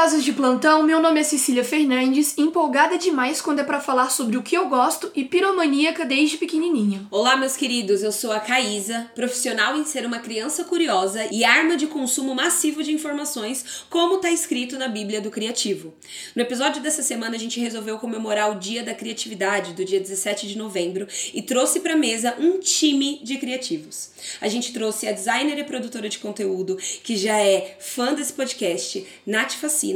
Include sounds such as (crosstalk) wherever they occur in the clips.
Curiosos de plantão. Meu nome é Cecília Fernandes, empolgada demais quando é para falar sobre o que eu gosto e piromaníaca desde pequenininha. Olá, meus queridos. Eu sou a Caísa, profissional em ser uma criança curiosa e arma de consumo massivo de informações, como está escrito na Bíblia do Criativo. No episódio dessa semana, a gente resolveu comemorar o Dia da Criatividade, do dia 17 de novembro, e trouxe para mesa um time de criativos. A gente trouxe a designer e produtora de conteúdo, que já é fã desse podcast, Nath Facina,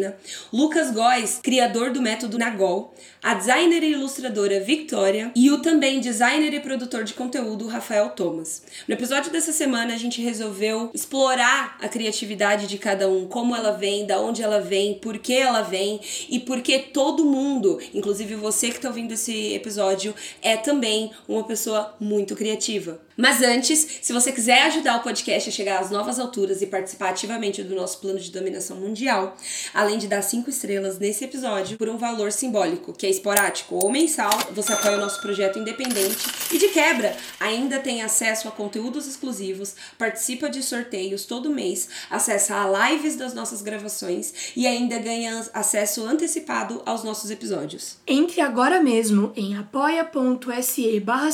Lucas Góes, criador do método Nagol, a designer e ilustradora Victoria e o também designer e produtor de conteúdo Rafael Thomas. No episódio dessa semana a gente resolveu explorar a criatividade de cada um, como ela vem, da onde ela vem, por que ela vem e por que todo mundo, inclusive você que está ouvindo esse episódio, é também uma pessoa muito criativa. Mas antes, se você quiser ajudar o podcast a chegar às novas alturas e participar ativamente do nosso plano de dominação mundial, além de dar cinco estrelas nesse episódio por um valor simbólico, que é esporádico ou mensal, você apoia o nosso projeto independente e de quebra ainda tem acesso a conteúdos exclusivos, participa de sorteios todo mês, acessa a lives das nossas gravações e ainda ganha acesso antecipado aos nossos episódios. Entre agora mesmo em apoia.se barra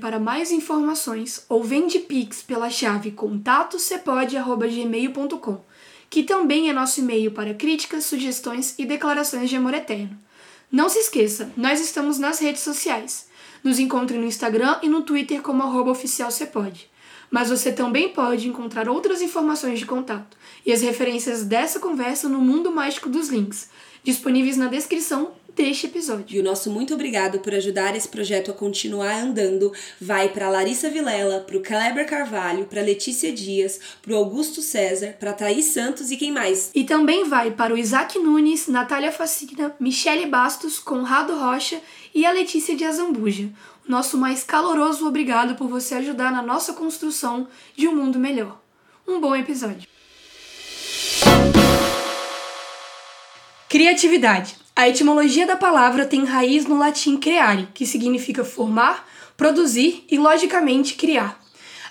para mais informações ou vende Pix pela chave contatocepode.gmail.com, que também é nosso e-mail para críticas, sugestões e declarações de amor eterno. Não se esqueça, nós estamos nas redes sociais. Nos encontre no Instagram e no Twitter como arroba oficialcepode. Mas você também pode encontrar outras informações de contato e as referências dessa conversa no mundo mágico dos links, disponíveis na descrição deste episódio. E o nosso muito obrigado por ajudar esse projeto a continuar andando vai para Larissa Vilela, para o Kleber Carvalho, para Letícia Dias, para o Augusto César, para Thaís Santos e quem mais? E também vai para o Isaac Nunes, Natália Facina, Michele Bastos, Conrado Rocha e a Letícia de Azambuja. Nosso mais caloroso obrigado por você ajudar na nossa construção de um mundo melhor. Um bom episódio. Criatividade. A etimologia da palavra tem raiz no latim creare, que significa formar, produzir e, logicamente, criar.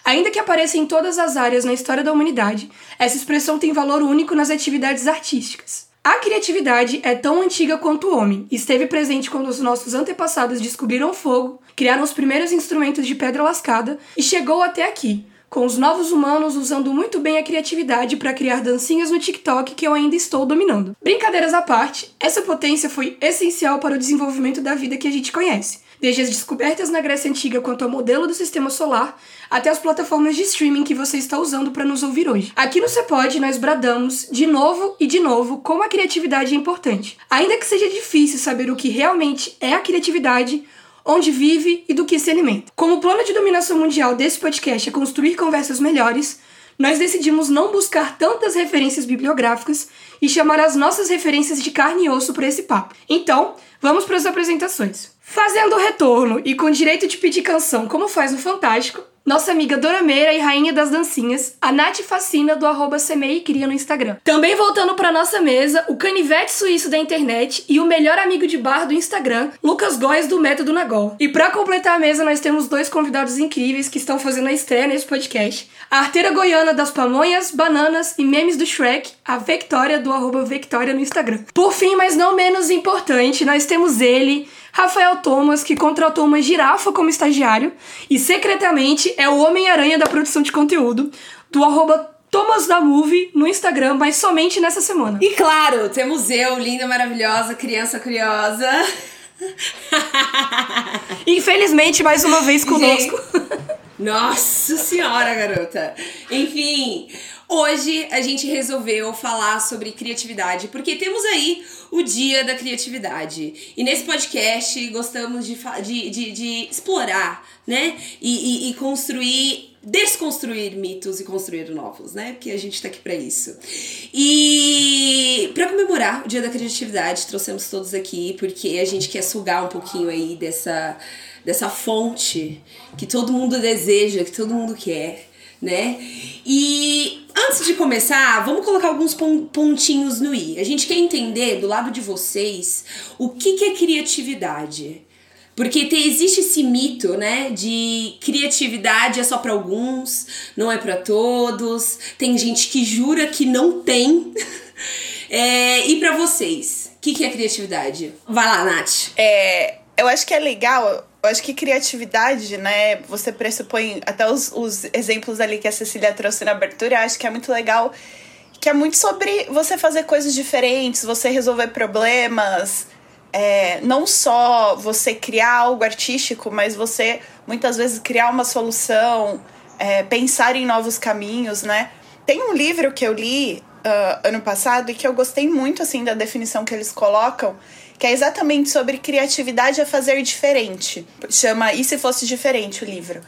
Ainda que apareça em todas as áreas na história da humanidade, essa expressão tem valor único nas atividades artísticas. A criatividade é tão antiga quanto o homem, esteve presente quando os nossos antepassados descobriram o fogo, criaram os primeiros instrumentos de pedra lascada e chegou até aqui, com os novos humanos usando muito bem a criatividade para criar dancinhas no TikTok que eu ainda estou dominando. Brincadeiras à parte, essa potência foi essencial para o desenvolvimento da vida que a gente conhece. Desde as descobertas na Grécia Antiga quanto ao modelo do sistema solar, até as plataformas de streaming que você está usando para nos ouvir hoje. Aqui no Cepod, nós bradamos, de novo e de novo, como a criatividade é importante. Ainda que seja difícil saber o que realmente é a criatividade, onde vive e do que se alimenta. Como o plano de dominação mundial desse podcast é construir conversas melhores, nós decidimos não buscar tantas referências bibliográficas e chamar as nossas referências de carne e osso para esse papo. Então, vamos para as apresentações. Fazendo o retorno e com direito de pedir canção, como faz no Fantástico, nossa amiga Dora Meira e rainha das dancinhas, a Nath Fascina do arroba Cria no Instagram. Também voltando para nossa mesa, o canivete suíço da internet e o melhor amigo de bar do Instagram, Lucas Góes do Método Nagol. E para completar a mesa, nós temos dois convidados incríveis que estão fazendo a estreia nesse podcast. A arteira goiana das pamonhas, bananas e memes do Shrek, a Victoria do arroba Victoria no Instagram. Por fim, mas não menos importante, nós temos ele, Rafael Thomas, que contratou uma girafa como estagiário e secretamente é o Homem-Aranha da produção de conteúdo do arroba Thomas da Movie no Instagram, mas somente nessa semana. E claro, temos eu, linda, maravilhosa, criança curiosa. (laughs) Infelizmente, mais uma vez conosco. Nossa senhora, garota! Enfim, hoje a gente resolveu falar sobre criatividade, porque temos aí o Dia da Criatividade. E nesse podcast gostamos de, de, de, de explorar, né? E, e, e construir desconstruir mitos e construir novos, né? Porque a gente tá aqui para isso. E para comemorar o Dia da Criatividade, trouxemos todos aqui porque a gente quer sugar um pouquinho aí dessa dessa fonte que todo mundo deseja, que todo mundo quer, né? E Antes de começar, vamos colocar alguns pontinhos no i. A gente quer entender do lado de vocês o que, que é criatividade. Porque tem, existe esse mito, né, de criatividade é só para alguns, não é para todos. Tem gente que jura que não tem. (laughs) é, e para vocês, o que, que é criatividade? Vai lá, Nath. É, eu acho que é legal eu acho que criatividade, né? Você pressupõe até os, os exemplos ali que a Cecília trouxe na abertura, acho que é muito legal. Que é muito sobre você fazer coisas diferentes, você resolver problemas. É, não só você criar algo artístico, mas você muitas vezes criar uma solução, é, pensar em novos caminhos, né? Tem um livro que eu li uh, ano passado e que eu gostei muito assim da definição que eles colocam, que é exatamente sobre criatividade a fazer diferente. Chama E se fosse diferente o livro.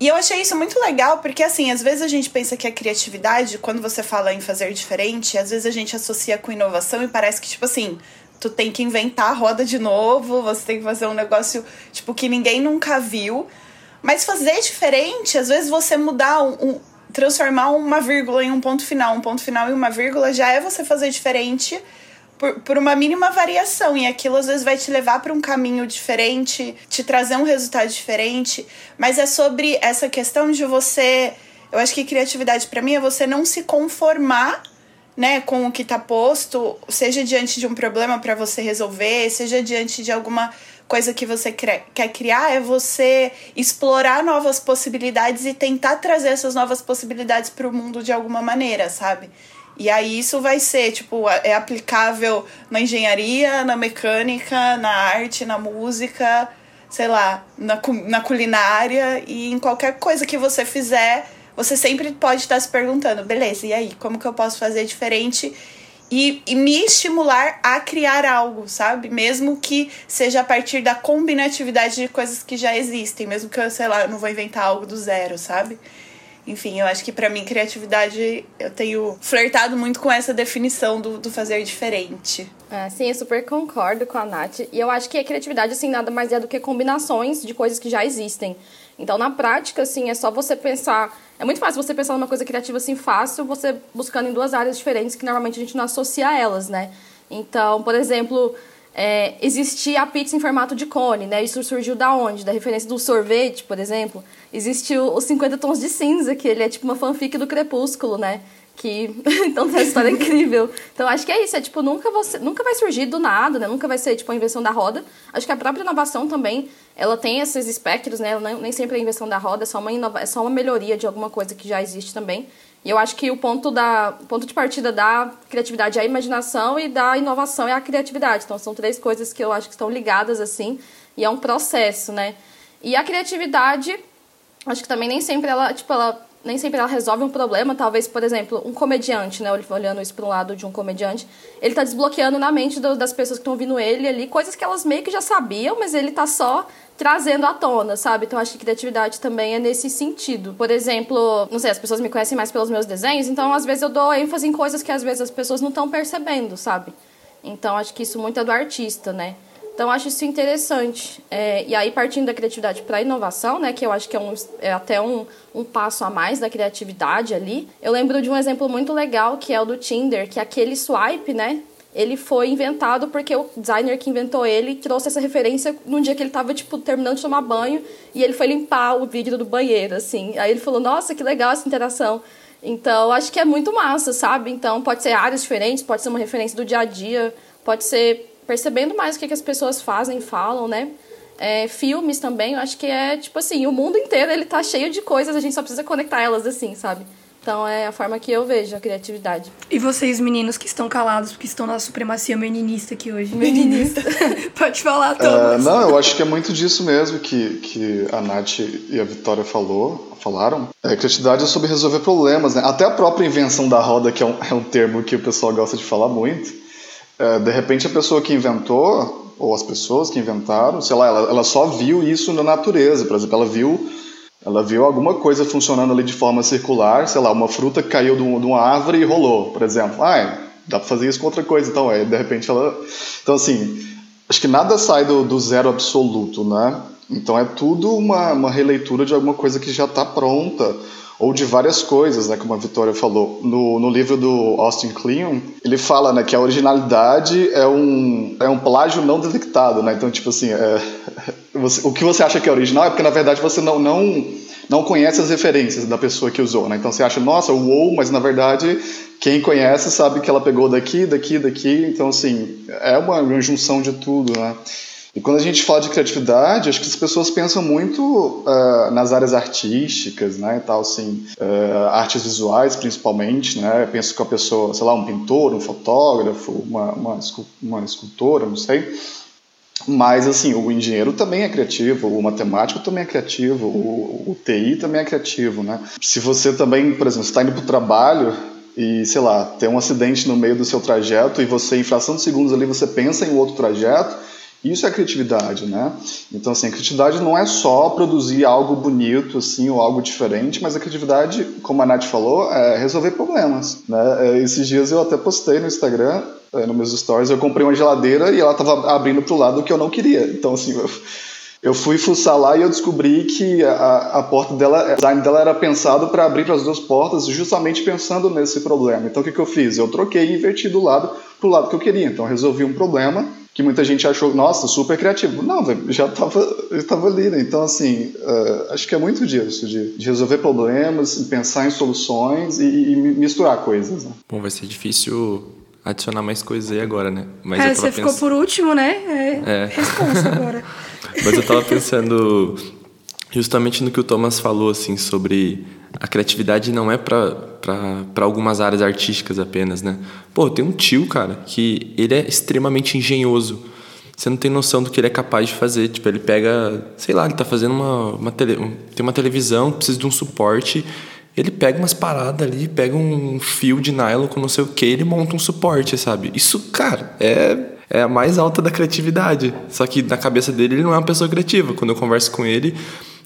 E eu achei isso muito legal, porque assim, às vezes a gente pensa que a criatividade, quando você fala em fazer diferente, às vezes a gente associa com inovação e parece que, tipo assim, tu tem que inventar a roda de novo, você tem que fazer um negócio, tipo, que ninguém nunca viu. Mas fazer diferente, às vezes você mudar um, um transformar uma vírgula em um ponto final, um ponto final em uma vírgula, já é você fazer diferente por, por uma mínima variação. E aquilo às vezes vai te levar para um caminho diferente, te trazer um resultado diferente. Mas é sobre essa questão de você. Eu acho que criatividade para mim é você não se conformar né, com o que está posto, seja diante de um problema para você resolver, seja diante de alguma coisa que você quer criar, é você explorar novas possibilidades e tentar trazer essas novas possibilidades para o mundo de alguma maneira, sabe? E aí isso vai ser, tipo, é aplicável na engenharia, na mecânica, na arte, na música, sei lá, na, na culinária e em qualquer coisa que você fizer, você sempre pode estar se perguntando, beleza, e aí, como que eu posso fazer diferente? E, e me estimular a criar algo, sabe? Mesmo que seja a partir da combinatividade de coisas que já existem, mesmo que eu, sei lá, eu não vou inventar algo do zero, sabe? Enfim, eu acho que para mim criatividade eu tenho flertado muito com essa definição do, do fazer diferente. É, sim, eu super concordo com a Nath. E eu acho que a criatividade, assim, nada mais é do que combinações de coisas que já existem. Então, na prática, assim, é só você pensar. É muito fácil você pensar numa coisa criativa assim fácil, você buscando em duas áreas diferentes que normalmente a gente não associa a elas, né? Então, por exemplo, é, existia a pizza em formato de cone, né? Isso surgiu da onde? Da referência do sorvete, por exemplo. Existiu os 50 tons de cinza, que ele é tipo uma fanfic do Crepúsculo, né? Que (laughs) então essa história é incrível. Então acho que é isso, é tipo nunca você nunca vai surgir do nada, né? Nunca vai ser tipo a invenção da roda. Acho que a própria inovação também, ela tem esses espectros, né? Ela nem sempre é a invenção da roda, é só uma inova, é só uma melhoria de alguma coisa que já existe também. E eu acho que o ponto, da, ponto de partida da criatividade é a imaginação e da inovação é a criatividade. Então, são três coisas que eu acho que estão ligadas, assim, e é um processo, né? E a criatividade, acho que também nem sempre ela, tipo, ela nem sempre ela resolve um problema. Talvez, por exemplo, um comediante, né? Olhando isso para um lado de um comediante, ele está desbloqueando na mente do, das pessoas que estão ouvindo ele ali coisas que elas meio que já sabiam, mas ele está só trazendo à tona, sabe? Então acho que criatividade também é nesse sentido. Por exemplo, não sei, as pessoas me conhecem mais pelos meus desenhos, então às vezes eu dou ênfase em coisas que às vezes as pessoas não estão percebendo, sabe? Então acho que isso muito é do artista, né? Então acho isso interessante. É, e aí partindo da criatividade para a inovação, né, que eu acho que é, um, é até um, um passo a mais da criatividade ali. Eu lembro de um exemplo muito legal que é o do Tinder, que é aquele swipe, né, ele foi inventado porque o designer que inventou ele trouxe essa referência num dia que ele estava tipo terminando de tomar banho e ele foi limpar o vidro do banheiro assim. Aí ele falou: "Nossa, que legal essa interação". Então, acho que é muito massa, sabe? Então, pode ser áreas diferentes, pode ser uma referência do dia a dia, pode ser percebendo mais o que, que as pessoas fazem, falam, né? É, filmes também, eu acho que é tipo assim, o mundo inteiro ele tá cheio de coisas, a gente só precisa conectar elas assim, sabe? Então é a forma que eu vejo a criatividade. E vocês, meninos, que estão calados, porque estão na supremacia meninista aqui hoje. Meninista. (laughs) Pode falar, Thomas. Uh, não, eu acho que é muito disso mesmo que, que a Nath e a Vitória falou, falaram. É, criatividade é sobre resolver problemas, né? Até a própria invenção da roda, que é um, é um termo que o pessoal gosta de falar muito. É, de repente a pessoa que inventou, ou as pessoas que inventaram, sei lá, ela, ela só viu isso na natureza. Por exemplo, ela viu ela viu alguma coisa funcionando ali de forma circular, sei lá, uma fruta caiu de, uma árvore e rolou, por exemplo. Ah, dá para fazer isso com outra coisa, então, aí de repente ela. Então, assim, acho que nada sai do, do zero absoluto, né? Então é tudo uma, uma releitura de alguma coisa que já está pronta, ou de várias coisas, né, como a Vitória falou. No, no livro do Austin Kleon, ele fala né, que a originalidade é um, é um plágio não detectado, né? Então, tipo assim, é, (laughs) você, o que você acha que é original é porque, na verdade, você não, não, não conhece as referências da pessoa que usou, né? Então, você acha, nossa, uou, mas, na verdade, quem conhece sabe que ela pegou daqui, daqui, daqui. Então, assim, é uma, uma junção de tudo, né? E quando a gente fala de criatividade, acho que as pessoas pensam muito uh, nas áreas artísticas, né, e tal, assim, uh, artes visuais principalmente, né, penso que a pessoa, sei lá, um pintor, um fotógrafo, uma, uma, uma escultora, não sei, mas, assim, o engenheiro também é criativo, o matemático também é criativo, o, o TI também é criativo, né? Se você também, por exemplo, está indo para o trabalho e, sei lá, tem um acidente no meio do seu trajeto e você, em fração de segundos ali, você pensa em outro trajeto, isso é criatividade, né? Então, assim, a criatividade não é só produzir algo bonito, assim, ou algo diferente, mas a criatividade, como a Nath falou, é resolver problemas, né? É, esses dias eu até postei no Instagram, é, nos meus stories, eu comprei uma geladeira e ela estava abrindo para o lado que eu não queria. Então, assim, eu, eu fui fuçar lá e eu descobri que a, a porta dela, o design dela era pensado para abrir para as duas portas, justamente pensando nesse problema. Então, o que, que eu fiz? Eu troquei e inverti do lado para o lado que eu queria. Então, eu resolvi um problema que muita gente achou, nossa, super criativo. Não, já estava (laughs) ali, né? Então, assim, uh, acho que é muito disso, de, de resolver problemas, pensar em soluções e, e, misturar coisas. Né? Bom, vai ser difícil adicionar mais coisas aí agora, né? Mas é, você ficou por último, né? É, é. responsa agora. (laughs) Mas eu tava pensando justamente no que o Thomas falou, assim, sobre a criatividade não é para algumas áreas artísticas apenas, né? Pô, tem um tio, cara, que ele é extremamente engenhoso. Você não tem noção do que ele é capaz de fazer. Tipo, ele pega, sei lá, ele tá fazendo uma, uma tele, tem uma televisão, precisa de um suporte. Ele pega umas paradas ali, pega um fio de nylon com não sei o que, ele monta um suporte, sabe? Isso, cara, é, é a mais alta da criatividade. Só que na cabeça dele ele não é uma pessoa criativa. Quando eu converso com ele,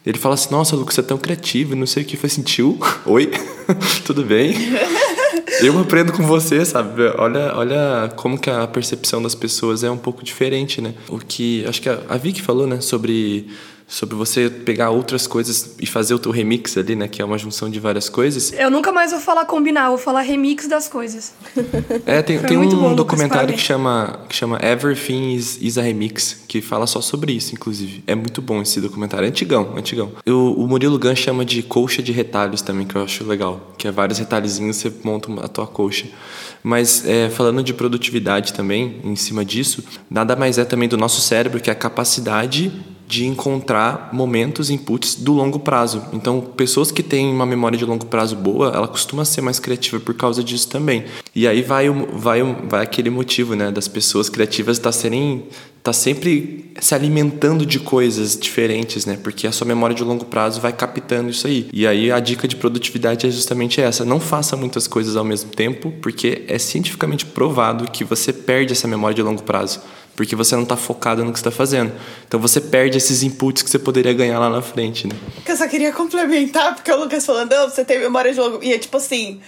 ele fala assim, nossa, Lucas, você é tão criativo, não sei o que. foi sentiu (laughs) oi, (laughs) tudo bem? (laughs) Eu aprendo com você, sabe? Olha, olha como que a percepção das pessoas é um pouco diferente, né? O que, acho que a, a Vicky falou, né, sobre sobre você pegar outras coisas e fazer o teu remix ali, né? Que é uma junção de várias coisas. Eu nunca mais vou falar combinar, vou falar remix das coisas. É, tem, tem um documentário que chama, que chama Everything is, is a Remix, que fala só sobre isso, inclusive. É muito bom esse documentário. É antigão, antigão. Eu, o Murilo Gun chama de colcha de retalhos também, que eu acho legal. Que é vários retalhozinhos, você monta a tua colcha. Mas é, falando de produtividade também, em cima disso, nada mais é também do nosso cérebro que é a capacidade de encontrar momentos, inputs do longo prazo. Então, pessoas que têm uma memória de longo prazo boa, ela costuma ser mais criativa por causa disso também. E aí vai, vai, vai aquele motivo, né, das pessoas criativas estar tá serem tá sempre se alimentando de coisas diferentes, né? Porque a sua memória de longo prazo vai captando isso aí. E aí a dica de produtividade é justamente essa: não faça muitas coisas ao mesmo tempo, porque é cientificamente provado que você perde essa memória de longo prazo porque você não está focado no que está fazendo. Então você perde esses inputs que você poderia ganhar lá na frente, né? Eu só queria complementar, porque o Lucas falando, não, você tem memória de longo. E é tipo assim.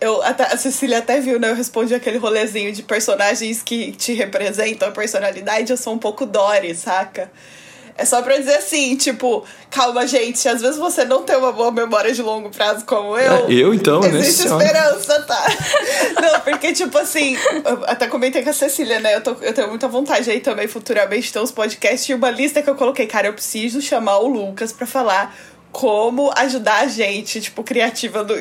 Eu, até, a Cecília até viu, né? Eu respondi aquele rolezinho de personagens que te representam a personalidade. Eu sou um pouco Dory, saca? É só pra dizer assim, tipo, calma, gente, às vezes você não tem uma boa memória de longo prazo como eu. É, eu, então, né? Existe esperança, tá? (laughs) não, porque, tipo assim, eu até comentei com a Cecília, né? Eu, tô, eu tenho muita vontade aí também, futuramente, ter uns podcasts e uma lista que eu coloquei. Cara, eu preciso chamar o Lucas pra falar como ajudar a gente, tipo, criativa do,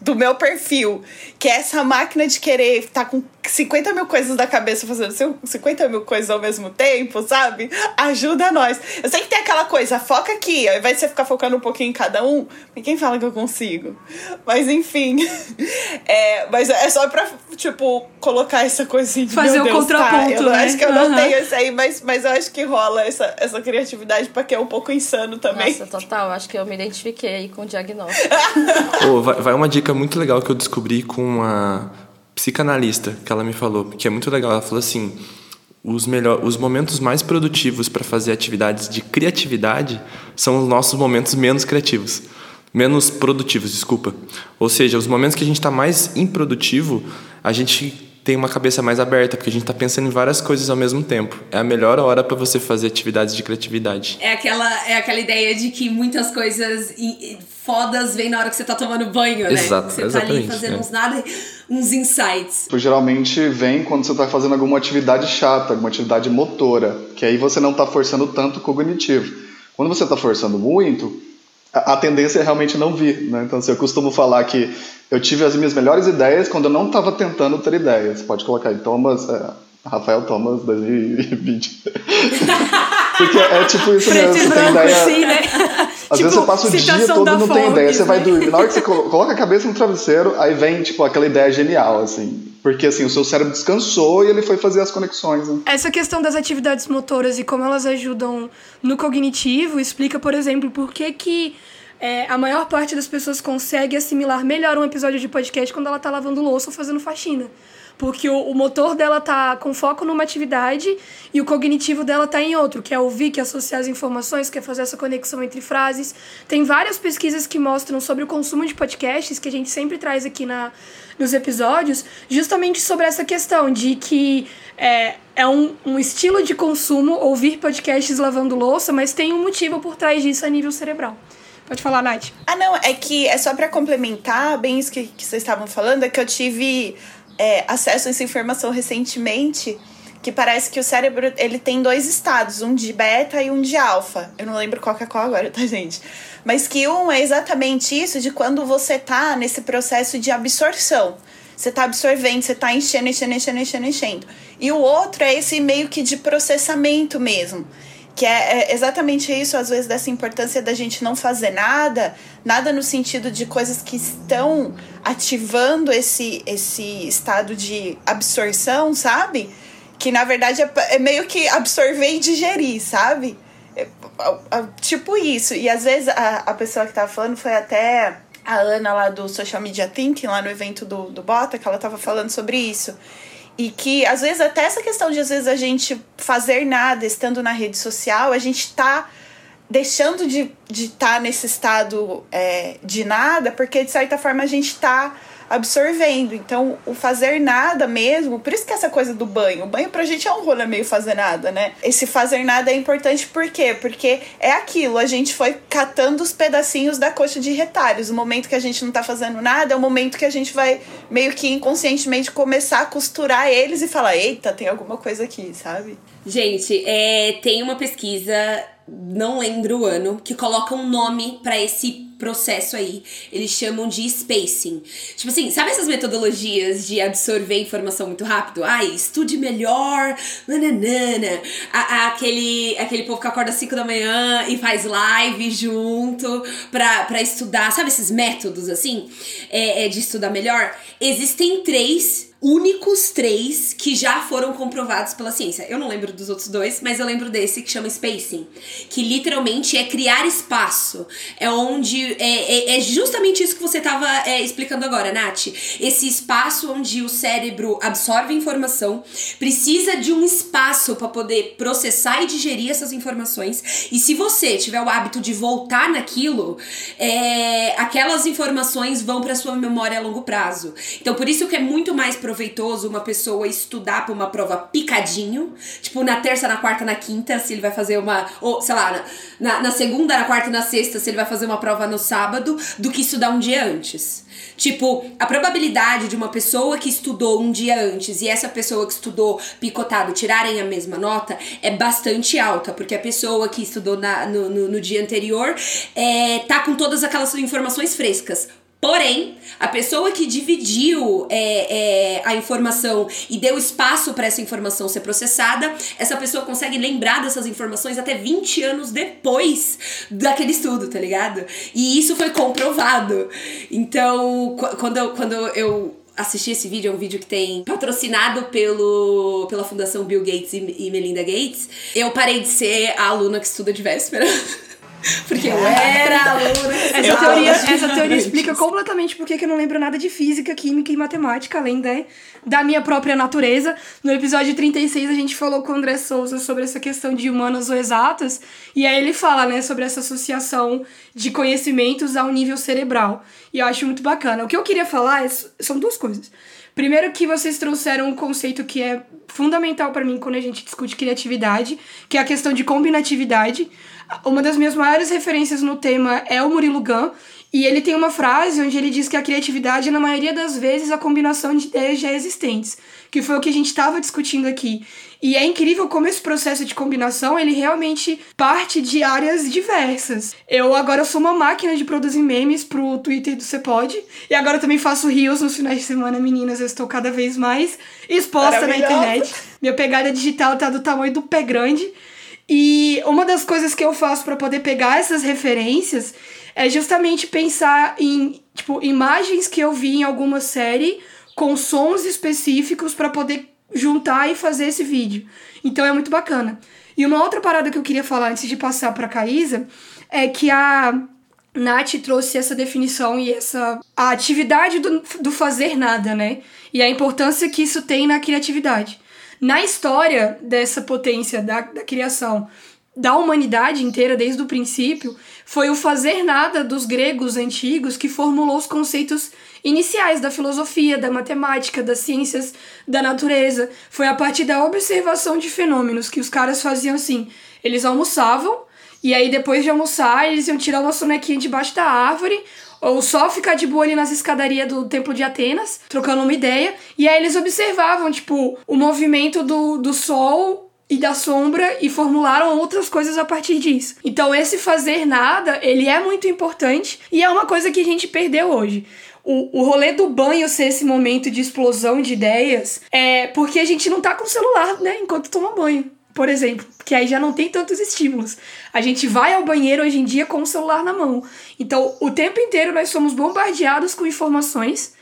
do meu perfil. Que é essa máquina de querer estar tá com 50 mil coisas na cabeça, fazendo 50 mil coisas ao mesmo tempo, sabe? Ajuda nós. Eu sei que tem aquela coisa, foca aqui, ao invés de você ficar focando um pouquinho em cada um, quem fala que eu consigo? Mas enfim. (laughs) É, mas é só pra, tipo, colocar essa coisinha de Fazer o Deus, contraponto. Tá, eu né? acho que eu uhum. não tenho isso aí, mas, mas eu acho que rola essa, essa criatividade, porque é um pouco insano também. Nossa, total. Acho que eu me identifiquei aí com o diagnóstico. (laughs) oh, vai, vai uma dica muito legal que eu descobri com uma psicanalista que ela me falou, que é muito legal. Ela falou assim: os, melhor, os momentos mais produtivos para fazer atividades de criatividade são os nossos momentos menos criativos. Menos produtivos, desculpa. Ou seja, os momentos que a gente está mais improdutivo, a gente tem uma cabeça mais aberta, porque a gente tá pensando em várias coisas ao mesmo tempo. É a melhor hora para você fazer atividades de criatividade. É aquela, é aquela ideia de que muitas coisas fodas vêm na hora que você tá tomando banho, né? Exato, você exatamente, tá ali fazendo é. uns nada, uns insights. Tipo, geralmente vem quando você está fazendo alguma atividade chata, alguma atividade motora, que aí você não está forçando tanto o cognitivo. Quando você está forçando muito, a, tendência é realmente não vir. Né? Então, assim, eu costumo falar que eu tive as minhas melhores ideias quando eu não estava tentando ter ideias. Pode colocar aí, Thomas, é, Rafael Thomas 2020. (laughs) Porque é tipo isso Preto mesmo, você tem ideia. assim, né? Às Tipo, vezes você passa o dia todo e não tem ideia. Forbes, Você vai né? dormir. Na hora que você colo- coloca a cabeça no travesseiro, aí vem, tipo, aquela ideia genial, assim. Porque, assim, o seu cérebro descansou e ele foi fazer as conexões, né? Essa questão das atividades motoras e como elas ajudam no cognitivo explica, por exemplo, por que, que é, a maior parte das pessoas consegue assimilar melhor um episódio de podcast quando ela tá lavando louça ou fazendo faxina. Porque o, o motor dela tá com foco numa atividade e o cognitivo dela tá em outro, que é ouvir, que é associar as informações, que é fazer essa conexão entre frases. Tem várias pesquisas que mostram sobre o consumo de podcasts, que a gente sempre traz aqui na, nos episódios, justamente sobre essa questão de que é, é um, um estilo de consumo ouvir podcasts lavando louça, mas tem um motivo por trás disso a nível cerebral. Pode falar, Nath. Ah, não, é que é só pra complementar bem isso que, que vocês estavam falando, é que eu tive é, acesso a essa informação recentemente, que parece que o cérebro ele tem dois estados, um de beta e um de alfa. Eu não lembro qual que é qual agora, (laughs) tá, gente? Mas que um é exatamente isso, de quando você tá nesse processo de absorção. Você tá absorvendo, você tá enchendo, enchendo, enchendo, enchendo, enchendo. E o outro é esse meio que de processamento mesmo. Que é, é exatamente isso, às vezes, dessa importância da gente não fazer nada, nada no sentido de coisas que estão ativando esse, esse estado de absorção, sabe? Que na verdade é, é meio que absorver e digerir, sabe? É, é, é, tipo isso. E às vezes a, a pessoa que tava falando foi até a Ana lá do Social Media Thinking, lá no evento do, do Bota, que ela tava falando sobre isso. E que, às vezes, até essa questão de, às vezes, a gente fazer nada estando na rede social, a gente tá deixando de estar de tá nesse estado é, de nada, porque, de certa forma, a gente tá absorvendo. Então, o fazer nada mesmo, por isso que essa coisa do banho, o banho pra gente é um rolê meio fazer nada, né? Esse fazer nada é importante por quê? Porque é aquilo, a gente foi catando os pedacinhos da coxa de retalhos. O momento que a gente não tá fazendo nada é o momento que a gente vai meio que inconscientemente começar a costurar eles e falar: eita, tem alguma coisa aqui, sabe? Gente, é, tem uma pesquisa, não lembro o ano, que coloca um nome pra esse processo aí. Eles chamam de spacing. Tipo assim, sabe essas metodologias de absorver informação muito rápido? Ai, estude melhor, nananana. A, a, aquele, aquele povo que acorda às 5 da manhã e faz live junto pra estudar. Sabe esses métodos assim? É, é de estudar melhor? Existem três únicos três que já foram comprovados pela ciência. Eu não lembro dos outros dois, mas eu lembro desse que chama spacing, que literalmente é criar espaço. É onde é, é, é justamente isso que você estava é, explicando agora, Nath. Esse espaço onde o cérebro absorve informação, precisa de um espaço para poder processar e digerir essas informações. E se você tiver o hábito de voltar naquilo, é, aquelas informações vão para sua memória a longo prazo. Então, por isso que é muito mais proveitoso uma pessoa estudar para uma prova picadinho, tipo na terça, na quarta, na quinta, se ele vai fazer uma, ou sei lá, na, na segunda, na quarta e na sexta, se ele vai fazer uma prova no sábado, do que estudar um dia antes. Tipo, a probabilidade de uma pessoa que estudou um dia antes e essa pessoa que estudou picotado tirarem a mesma nota é bastante alta, porque a pessoa que estudou na, no, no, no dia anterior é, tá com todas aquelas informações frescas. Porém, a pessoa que dividiu é, é, a informação e deu espaço para essa informação ser processada, essa pessoa consegue lembrar dessas informações até 20 anos depois daquele estudo, tá ligado? E isso foi comprovado. Então, quando quando eu assisti esse vídeo, é um vídeo que tem patrocinado pelo, pela Fundação Bill Gates e, e Melinda Gates, eu parei de ser a aluna que estuda de véspera. (laughs) Porque eu era (laughs) aluna. Essa teoria, essa teoria explica completamente por que eu não lembro nada de física, química e matemática, além da, da minha própria natureza. No episódio 36, a gente falou com o André Souza sobre essa questão de humanas ou exatas, e aí ele fala, né, sobre essa associação de conhecimentos ao nível cerebral. E eu acho muito bacana. O que eu queria falar é, são duas coisas. Primeiro que vocês trouxeram um conceito que é fundamental para mim quando a gente discute criatividade, que é a questão de combinatividade. Uma das minhas maiores referências no tema é o Murilo Gun, e ele tem uma frase onde ele diz que a criatividade é, na maioria das vezes, a combinação de ideias já existentes, que foi o que a gente estava discutindo aqui. E é incrível como esse processo de combinação, ele realmente parte de áreas diversas. Eu agora sou uma máquina de produzir memes pro Twitter do Cepod, e agora também faço rios nos finais de semana, meninas, eu estou cada vez mais exposta na internet. Minha pegada digital tá do tamanho do pé grande. E uma das coisas que eu faço para poder pegar essas referências é justamente pensar em, tipo, imagens que eu vi em alguma série com sons específicos para poder juntar e fazer esse vídeo. Então é muito bacana. E uma outra parada que eu queria falar antes de passar para Caísa é que a Nath trouxe essa definição e essa a atividade do, do fazer nada, né? E a importância que isso tem na criatividade. Na história dessa potência da, da criação da humanidade inteira desde o princípio, foi o fazer nada dos gregos antigos que formulou os conceitos iniciais da filosofia, da matemática, das ciências da natureza. Foi a partir da observação de fenômenos que os caras faziam assim. Eles almoçavam, e aí depois de almoçar, eles iam tirar uma sonequinha debaixo da árvore, ou só ficar de boa ali nas escadarias do Templo de Atenas, trocando uma ideia, e aí eles observavam, tipo, o movimento do, do sol e da sombra e formularam outras coisas a partir disso. Então esse fazer nada, ele é muito importante e é uma coisa que a gente perdeu hoje. O, o rolê do banho ser esse momento de explosão de ideias é porque a gente não tá com o celular, né, enquanto toma banho. Por exemplo, que aí já não tem tantos estímulos. A gente vai ao banheiro hoje em dia com o celular na mão. Então, o tempo inteiro nós somos bombardeados com informações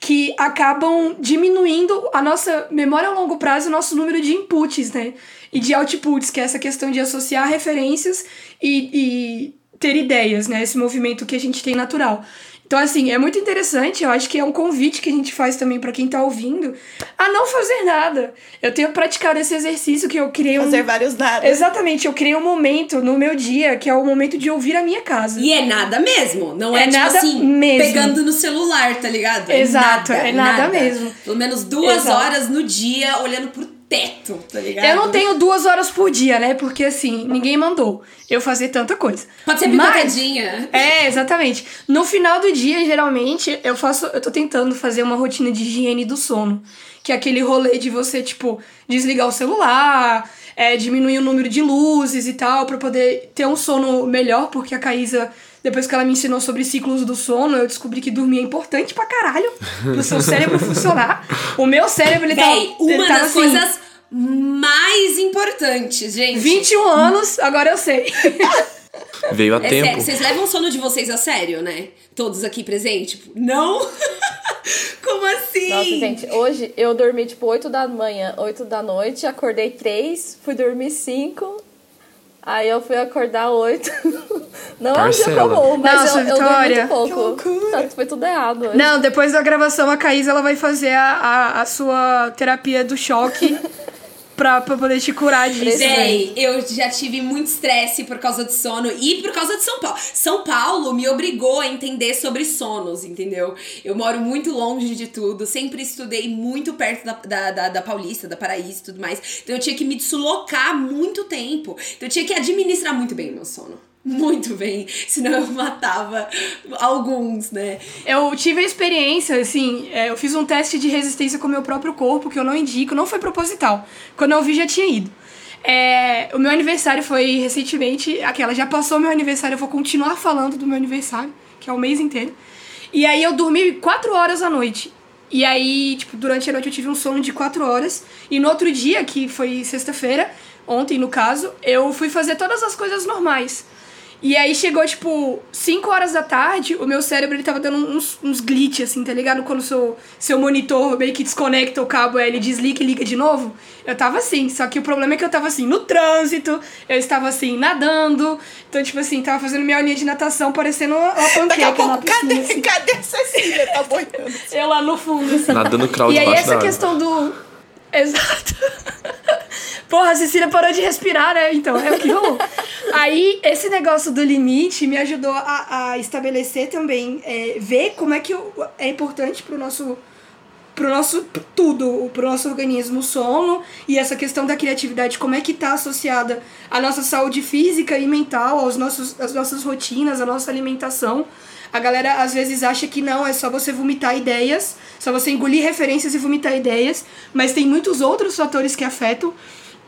que acabam diminuindo a nossa memória a longo prazo, o nosso número de inputs, né? E de outputs, que é essa questão de associar referências e, e ter ideias, né? Esse movimento que a gente tem natural. Então, assim, é muito interessante. Eu acho que é um convite que a gente faz também para quem tá ouvindo a não fazer nada. Eu tenho praticado esse exercício que eu criei. Fazer um... vários nada. Exatamente, eu criei um momento no meu dia que é o momento de ouvir a minha casa. E é nada mesmo. Não é, É tipo nada assim, mesmo. pegando no celular, tá ligado? É Exato, nada, é nada mesmo. Pelo menos duas Exato. horas no dia olhando pro teto, tá ligado? Eu não tenho duas horas por dia, né? Porque assim, ninguém mandou eu fazer tanta coisa. Pode ser picotadinha. É, exatamente. No final do dia, geralmente, eu faço. Eu tô tentando fazer uma rotina de higiene do sono. Que é aquele rolê de você, tipo, desligar o celular, é, diminuir o número de luzes e tal, pra poder ter um sono melhor, porque a Caísa. Depois que ela me ensinou sobre ciclos do sono, eu descobri que dormir é importante pra caralho pro seu cérebro (laughs) funcionar. O meu cérebro, ele Véi, tava, ele uma das assim, coisas mais importantes, gente. 21 anos, agora eu sei. (laughs) Veio a É tempo. sério, vocês levam o sono de vocês a sério, né? Todos aqui presentes? Tipo, não? (laughs) Como assim? Nossa, gente, hoje eu dormi tipo 8 da manhã, 8 da noite, acordei 3, fui dormir 5. Aí eu fui acordar 8. (laughs) Não é um dia Parcela. comum, mas Nossa, eu, eu dormi Vitória. muito pouco. Tá, foi tudo errado hoje. Não, depois da gravação, a Caísa ela vai fazer a, a, a sua terapia do choque (laughs) pra, pra poder te curar disso. Véi, eu já tive muito estresse por causa de sono e por causa de São Paulo. São Paulo me obrigou a entender sobre sonos, entendeu? Eu moro muito longe de tudo, sempre estudei muito perto da, da, da, da Paulista, da Paraíso e tudo mais. Então eu tinha que me deslocar muito tempo. Então eu tinha que administrar muito bem o meu sono. Muito bem, senão eu matava alguns, né? Eu tive a experiência, assim, é, eu fiz um teste de resistência com o meu próprio corpo, que eu não indico, não foi proposital. Quando eu vi, já tinha ido. É, o meu aniversário foi recentemente, aquela, já passou meu aniversário, eu vou continuar falando do meu aniversário, que é o mês inteiro. E aí eu dormi quatro horas à noite. E aí, tipo, durante a noite eu tive um sono de quatro horas. E no outro dia, que foi sexta-feira, ontem no caso, eu fui fazer todas as coisas normais. E aí chegou, tipo, 5 horas da tarde, o meu cérebro ele tava dando uns, uns glitch, assim, tá ligado? Quando o seu, seu monitor meio que desconecta o cabo, aí ele desliga e liga de novo. Eu tava assim, só que o problema é que eu tava assim, no trânsito, eu estava assim, nadando. Então, tipo assim, tava fazendo minha aulinha de natação parecendo uma, uma Daqui a panqueca pouco, cadê, assim. cadê a Cecília? Tá boiando. Eu lá no fundo, assim. Nadando crawl E aí essa questão do. (laughs) Exato. Porra, a Cecília parou de respirar, né? Então, é o que rolou. Aí, esse negócio do limite me ajudou a, a estabelecer também, é, ver como é que é importante pro nosso pro nosso tudo, pro nosso organismo, o sono e essa questão da criatividade, como é que tá associada à nossa saúde física e mental, aos nossos, às nossas rotinas, à nossa alimentação. A galera às vezes acha que não, é só você vomitar ideias, só você engolir referências e vomitar ideias, mas tem muitos outros fatores que afetam.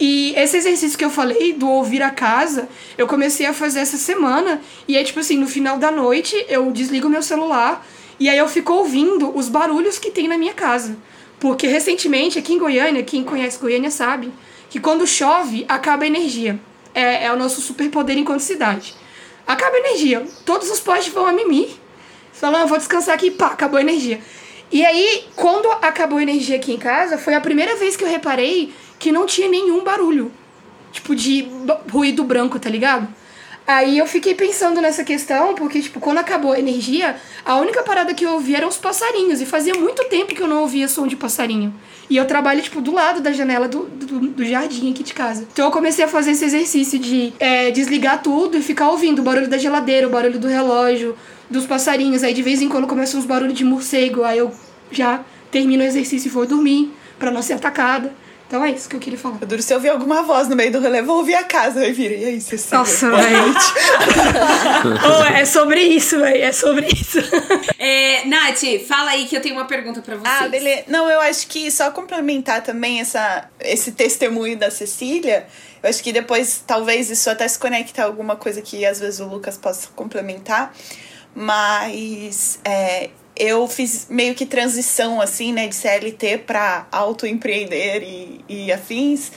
E esse exercício que eu falei, do ouvir a casa, eu comecei a fazer essa semana. E é tipo assim, no final da noite eu desligo meu celular e aí eu fico ouvindo os barulhos que tem na minha casa. Porque recentemente, aqui em Goiânia, quem conhece Goiânia sabe, que quando chove, acaba a energia. É, é o nosso superpoder enquanto cidade. Acaba a energia. Todos os postes vão a mimir. Falando, ah, vou descansar aqui, pá, acabou a energia. E aí, quando acabou a energia aqui em casa, foi a primeira vez que eu reparei que não tinha nenhum barulho. Tipo, de ruído branco, tá ligado? Aí eu fiquei pensando nessa questão, porque, tipo, quando acabou a energia, a única parada que eu ouvia eram os passarinhos. E fazia muito tempo que eu não ouvia som de passarinho. E eu trabalho, tipo, do lado da janela do, do, do jardim aqui de casa. Então eu comecei a fazer esse exercício de é, desligar tudo e ficar ouvindo o barulho da geladeira, o barulho do relógio, dos passarinhos. Aí de vez em quando começam uns barulhos de morcego. Aí eu já termino o exercício e vou dormir, para não ser atacada. Então é isso que eu queria falar. Eu duro se eu ouvir alguma voz no meio do relevo, vou ouvir a casa, aí vira. E aí, você Nossa, velho. (laughs) oh, é sobre isso, velho. É sobre isso. (laughs) é, Nath, fala aí que eu tenho uma pergunta para você. Ah, beleza. Não, eu acho que só complementar também essa, esse testemunho da Cecília. Eu acho que depois, talvez, isso até se conecta a alguma coisa que às vezes o Lucas possa complementar. Mas é, eu fiz meio que transição, assim, né, de CLT para autoempreender e, e afins,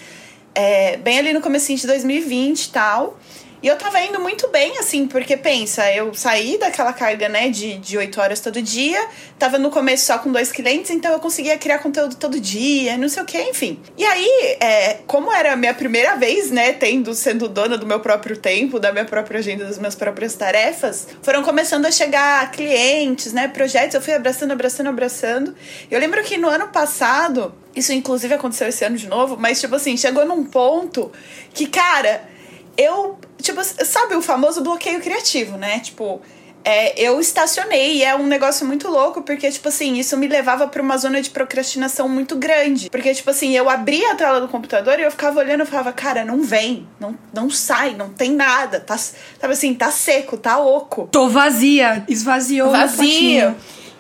é, bem ali no começo de 2020 e tal. E eu tava indo muito bem, assim, porque pensa, eu saí daquela carga, né, de, de 8 horas todo dia, tava no começo só com dois clientes, então eu conseguia criar conteúdo todo dia, não sei o que, enfim. E aí, é, como era a minha primeira vez, né, tendo, sendo dona do meu próprio tempo, da minha própria agenda, das minhas próprias tarefas, foram começando a chegar clientes, né, projetos, eu fui abraçando, abraçando, abraçando. Eu lembro que no ano passado, isso inclusive aconteceu esse ano de novo, mas tipo assim, chegou num ponto que, cara, eu, tipo, sabe o famoso bloqueio criativo, né? Tipo, é, eu estacionei e é um negócio muito louco, porque, tipo assim, isso me levava para uma zona de procrastinação muito grande. Porque, tipo assim, eu abria a tela do computador e eu ficava olhando e falava, cara, não vem, não, não sai, não tem nada. Tá, sabe assim, tá seco, tá oco. Tô vazia, esvaziou. Vazio.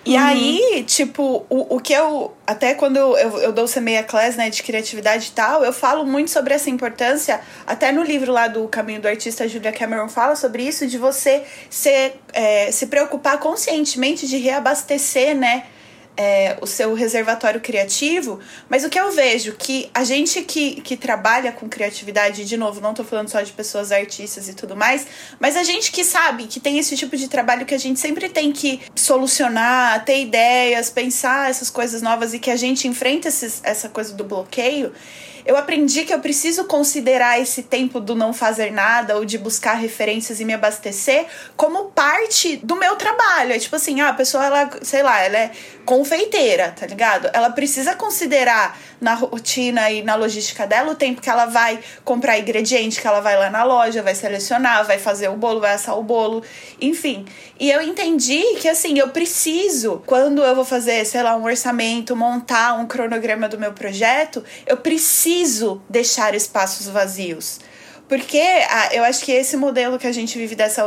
E uhum. aí, tipo, o, o que eu. Até quando eu, eu, eu dou o meia class, né, de criatividade e tal, eu falo muito sobre essa importância. Até no livro lá do Caminho do Artista, a Julia Cameron fala sobre isso, de você ser, é, se preocupar conscientemente de reabastecer, né? É, o seu reservatório criativo, mas o que eu vejo que a gente que, que trabalha com criatividade, de novo, não estou falando só de pessoas artistas e tudo mais, mas a gente que sabe que tem esse tipo de trabalho que a gente sempre tem que solucionar, ter ideias, pensar essas coisas novas e que a gente enfrenta esses, essa coisa do bloqueio eu aprendi que eu preciso considerar esse tempo do não fazer nada ou de buscar referências e me abastecer como parte do meu trabalho. É tipo assim, ah, a pessoa, ela, sei lá, ela é confeiteira, tá ligado? Ela precisa considerar na rotina e na logística dela o tempo que ela vai comprar ingrediente, que ela vai lá na loja, vai selecionar, vai fazer o bolo, vai assar o bolo, enfim. E eu entendi que assim, eu preciso, quando eu vou fazer, sei lá, um orçamento, montar um cronograma do meu projeto, eu preciso deixar espaços vazios. Porque ah, eu acho que esse modelo que a gente vive dessa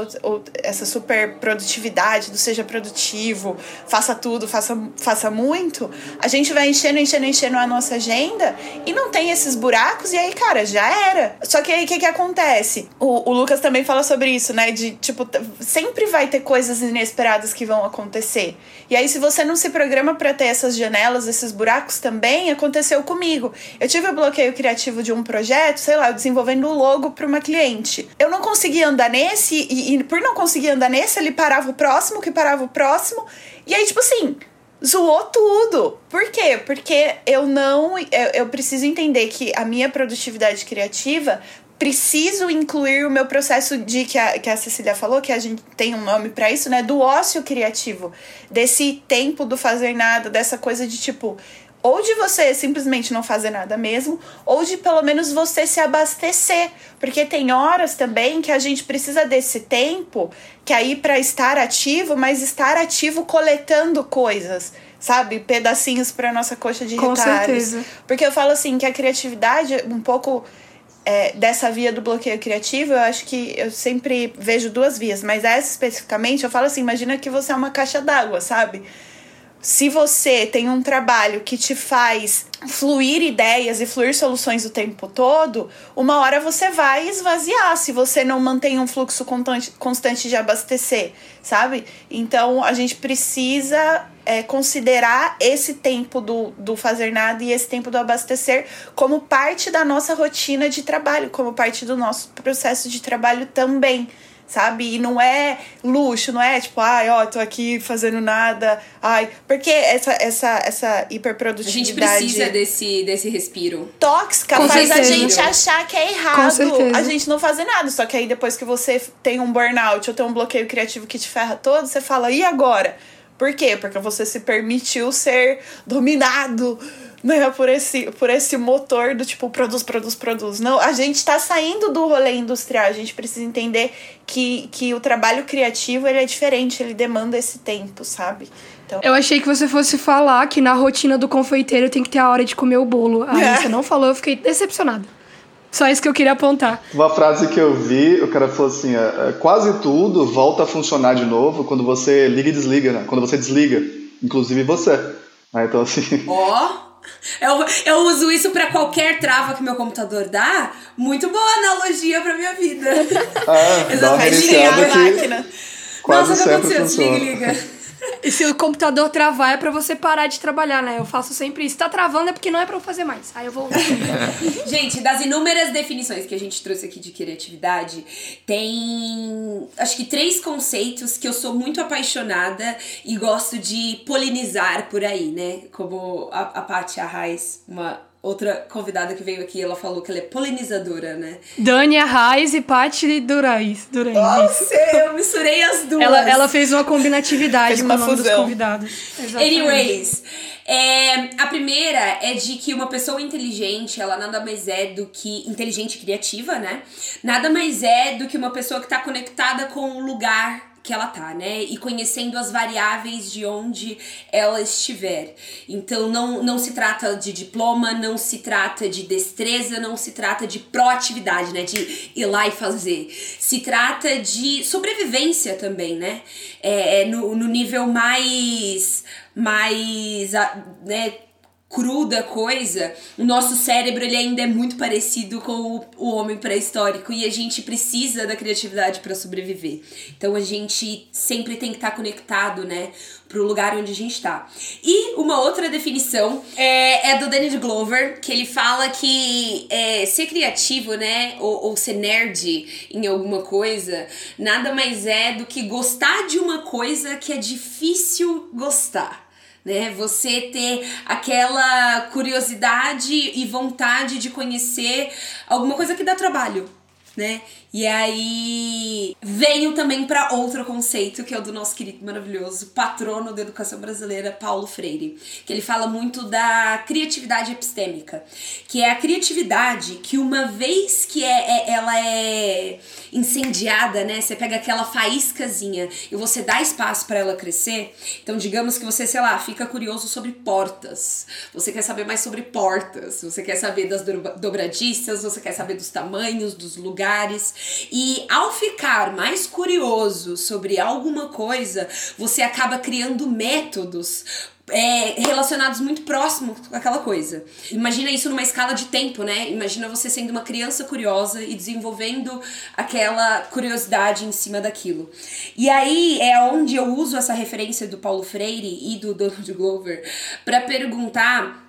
essa super produtividade, do seja produtivo, faça tudo, faça, faça muito, a gente vai enchendo, enchendo, enchendo a nossa agenda e não tem esses buracos, e aí, cara, já era. Só que aí o que, que acontece? O, o Lucas também fala sobre isso, né? De tipo, sempre vai ter coisas inesperadas que vão acontecer. E aí, se você não se programa para ter essas janelas, esses buracos também, aconteceu comigo. Eu tive o bloqueio criativo de um projeto, sei lá, desenvolvendo o logo para uma cliente. Eu não conseguia andar nesse, e, e por não conseguir andar nesse, ele parava o próximo, que parava o próximo. E aí, tipo assim, zoou tudo. Por quê? Porque eu não. Eu, eu preciso entender que a minha produtividade criativa preciso incluir o meu processo de que a, que a Cecília falou, que a gente tem um nome para isso, né? Do ócio criativo. Desse tempo do fazer nada, dessa coisa de tipo, ou de você simplesmente não fazer nada mesmo, ou de pelo menos você se abastecer, porque tem horas também que a gente precisa desse tempo, que aí para estar ativo, mas estar ativo coletando coisas, sabe? Pedacinhos para nossa coxa de Com retalhos. certeza. Porque eu falo assim que a criatividade, um pouco é, dessa via do bloqueio criativo, eu acho que eu sempre vejo duas vias, mas essa especificamente, eu falo assim, imagina que você é uma caixa d'água, sabe? Se você tem um trabalho que te faz fluir ideias e fluir soluções o tempo todo, uma hora você vai esvaziar se você não mantém um fluxo constante, de abastecer, sabe? Então a gente precisa é, considerar esse tempo do, do fazer nada e esse tempo do abastecer como parte da nossa rotina de trabalho, como parte do nosso processo de trabalho também sabe? E não é luxo, não é tipo, ai, ó, tô aqui fazendo nada, ai. Porque essa, essa, essa A gente hiperprodutividade precisa desse, desse respiro. tóxica Com faz a certeza. gente achar que é errado a gente não fazer nada. Só que aí depois que você tem um burnout ou tem um bloqueio criativo que te ferra todo, você fala, e agora? Por quê? Porque você se permitiu ser dominado né, por esse, por esse motor do tipo produz, produz, produz. Não, a gente tá saindo do rolê industrial, a gente precisa entender que, que o trabalho criativo ele é diferente, ele demanda esse tempo, sabe? Então, Eu achei que você fosse falar que na rotina do confeiteiro tem que ter a hora de comer o bolo. Aí É. (laughs) você não falou, eu fiquei decepcionada. Só isso que eu queria apontar. Uma frase que eu vi, o cara falou assim: é, é, quase tudo volta a funcionar de novo quando você liga e desliga, né? Quando você desliga, inclusive você. Então, assim, (laughs) Ó, eu, eu uso isso pra qualquer trava que meu computador dá. Muito boa analogia pra minha vida. ah, dá uma Exatamente. reiniciada desligar a que máquina. quase Nossa, o que sempre aconteceu? funciona. Desliga, liga. (laughs) E se o computador travar é pra você parar de trabalhar, né? Eu faço sempre isso. Tá travando é porque não é pra eu fazer mais. Aí eu vou. (laughs) Gente, das inúmeras definições que a gente trouxe aqui de criatividade, tem acho que três conceitos que eu sou muito apaixonada e gosto de polinizar por aí, né? Como a, a Paty Arraes, uma outra convidada que veio aqui, ela falou que ela é polinizadora, né? Dani Arraes e Paty Durais. Durais. Nossa, eu misturei as duas. Ela, ela fez uma combinatividade (laughs) Fez com uma o nome dos fusão. convidados. Exatamente. Anyways, é, a primeira é de que uma pessoa inteligente, ela nada mais é do que inteligente e criativa, né? Nada mais é do que uma pessoa que tá conectada com o lugar que ela tá, né? E conhecendo as variáveis de onde ela estiver. Então não, não se trata de diploma, não se trata de destreza, não se trata de proatividade, né? De ir lá e fazer. Se trata de sobrevivência também, né? É, é no, no nível mais. mais. né? Cru da coisa, o nosso cérebro ele ainda é muito parecido com o, o homem pré-histórico e a gente precisa da criatividade para sobreviver. Então a gente sempre tem que estar conectado, né, pro lugar onde a gente tá. E uma outra definição é, é do Danny Glover, que ele fala que é, ser criativo, né, ou, ou ser nerd em alguma coisa, nada mais é do que gostar de uma coisa que é difícil gostar né? Você ter aquela curiosidade e vontade de conhecer alguma coisa que dá trabalho, né? E aí venho também para outro conceito que é o do nosso querido maravilhoso patrono da educação brasileira, Paulo Freire, que ele fala muito da criatividade epistêmica, que é a criatividade que uma vez que é, é- ela é incendiada, né? Você pega aquela faíscazinha e você dá espaço para ela crescer. Então, digamos que você, sei lá, fica curioso sobre portas. Você quer saber mais sobre portas. Você quer saber das dobra- dobradiças, você quer saber dos tamanhos, dos lugares. E ao ficar mais curioso sobre alguma coisa, você acaba criando métodos é, relacionados muito próximos com aquela coisa. Imagina isso numa escala de tempo, né? Imagina você sendo uma criança curiosa e desenvolvendo aquela curiosidade em cima daquilo. E aí é onde eu uso essa referência do Paulo Freire e do Donald Glover para perguntar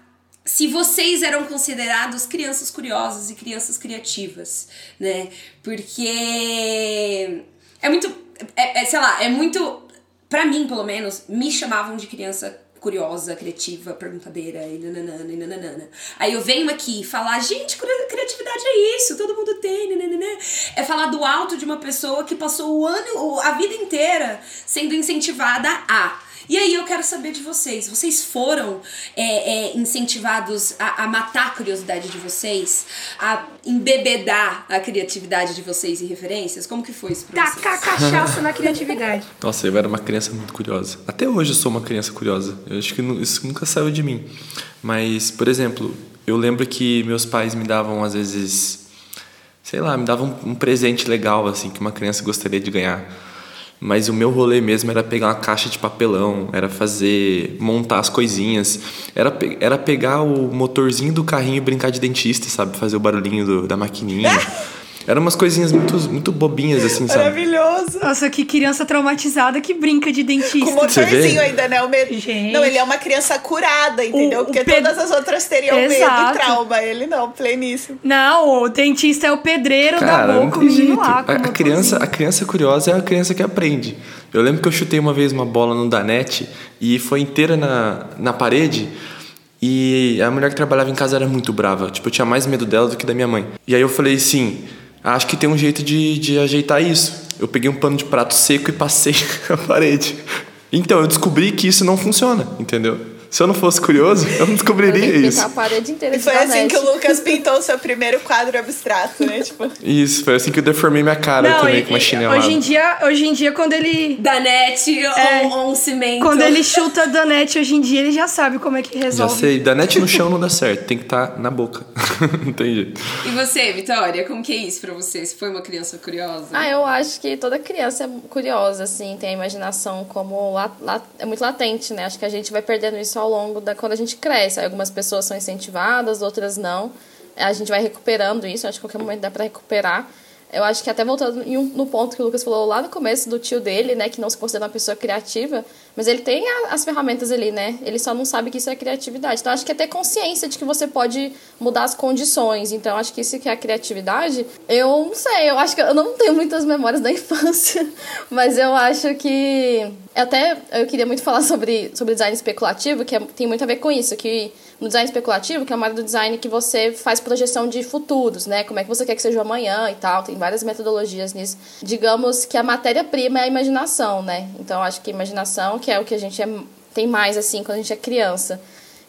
se vocês eram considerados crianças curiosas e crianças criativas, né? Porque é muito, é, é, sei lá, é muito, pra mim pelo menos, me chamavam de criança curiosa, criativa, perguntadeira e nananana e nananana. Aí eu venho aqui falar, gente, criatividade é isso, todo mundo tem, nananana. É falar do alto de uma pessoa que passou o ano, a vida inteira sendo incentivada a. E aí eu quero saber de vocês. Vocês foram é, é, incentivados a, a, matar a curiosidade de vocês? A embebedar a criatividade de vocês e referências? Como que foi isso pra Tacar cachaça (laughs) na criatividade. Nossa, eu era uma criança muito curiosa. Até hoje eu sou uma criança curiosa. Eu acho que isso nunca saiu de mim. Mas, por exemplo, eu lembro que meus pais me davam, às vezes, sei lá, me davam um presente legal, assim, que uma criança gostaria de ganhar. Mas o meu rolê mesmo era pegar uma caixa de papelão, era fazer, montar as coisinhas, era, era pegar o motorzinho do carrinho e brincar de dentista, sabe? Fazer o barulhinho do, da maquininha. (laughs) Eram umas coisinhas muito, muito bobinhas, assim, sabe? Maravilhoso. Nossa, que criança traumatizada que brinca de dentista. Com motorzinho ainda, né? O medo. Gente. Não, ele é uma criança curada, entendeu? O, Porque o todas as outras teriam Exato. medo e trauma. Ele não, pleníssimo. Não, o dentista é o pedreiro Cara, da boca, o menino lá. A, a criança, a criança curiosa é a criança que aprende. Eu lembro que eu chutei uma vez uma bola no Danete e foi inteira na, na parede. E a mulher que trabalhava em casa era muito brava. Tipo, eu tinha mais medo dela do que da minha mãe. E aí eu falei assim acho que tem um jeito de, de ajeitar isso. Eu peguei um pano de prato seco e passei (laughs) a parede. Então, eu descobri que isso não funciona, entendeu? Se eu não fosse curioso, eu não descobriria eu isso. A parede inteira e foi assim que o Lucas (laughs) pintou o seu primeiro quadro abstrato, né? Tipo... Isso, foi assim que eu deformei minha cara não, também e, com uma chinelada. Hoje em dia, hoje em dia quando ele. Danete é, ou, ou um cimento. Quando ele chuta Danete hoje em dia, ele já sabe como é que resolve. Já sei, Danete no chão não dá certo, tem que estar tá na boca. (laughs) não tem jeito. E você, Vitória, como que é isso pra você? Você foi uma criança curiosa? Ah, eu acho que toda criança é curiosa, assim, tem a imaginação como. La, la, é muito latente, né? Acho que a gente vai perdendo isso ao longo da quando a gente cresce. Aí algumas pessoas são incentivadas, outras não. A gente vai recuperando isso, acho que a qualquer momento dá para recuperar. Eu acho que até voltando no ponto que o Lucas falou lá no começo do tio dele, né, que não se considera uma pessoa criativa, mas ele tem as ferramentas ali, né? Ele só não sabe que isso é criatividade. Então acho que é ter consciência de que você pode mudar as condições. Então acho que isso que é a criatividade. Eu não sei, eu acho que eu não tenho muitas memórias da (laughs) infância, mas eu acho que até eu queria muito falar sobre sobre design especulativo, que é, tem muito a ver com isso, que no design especulativo, que é uma área do design que você faz projeção de futuros, né? Como é que você quer que seja amanhã e tal. Tem várias metodologias nisso. Digamos que a matéria-prima é a imaginação, né? Então, acho que a imaginação, que é o que a gente é, tem mais, assim, quando a gente é criança.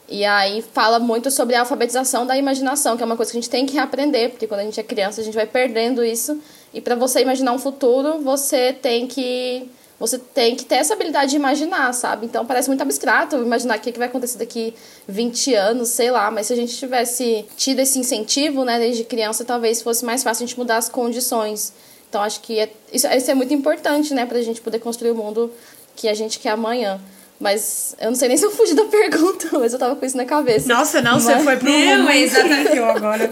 E aí fala muito sobre a alfabetização da imaginação, que é uma coisa que a gente tem que reaprender, porque quando a gente é criança a gente vai perdendo isso. E para você imaginar um futuro, você tem que você tem que ter essa habilidade de imaginar, sabe? Então parece muito abstrato imaginar o que, vai acontecer daqui 20 anos, sei lá, mas se a gente tivesse tido esse incentivo, né, desde criança, talvez fosse mais fácil a gente mudar as condições. Então acho que é, isso, isso é muito importante, né, pra gente poder construir o mundo que a gente quer amanhã. Mas eu não sei nem se eu fugi da (laughs) pergunta, mas eu tava com isso na cabeça. Nossa, não, mas... você foi pro não, é exatamente agora.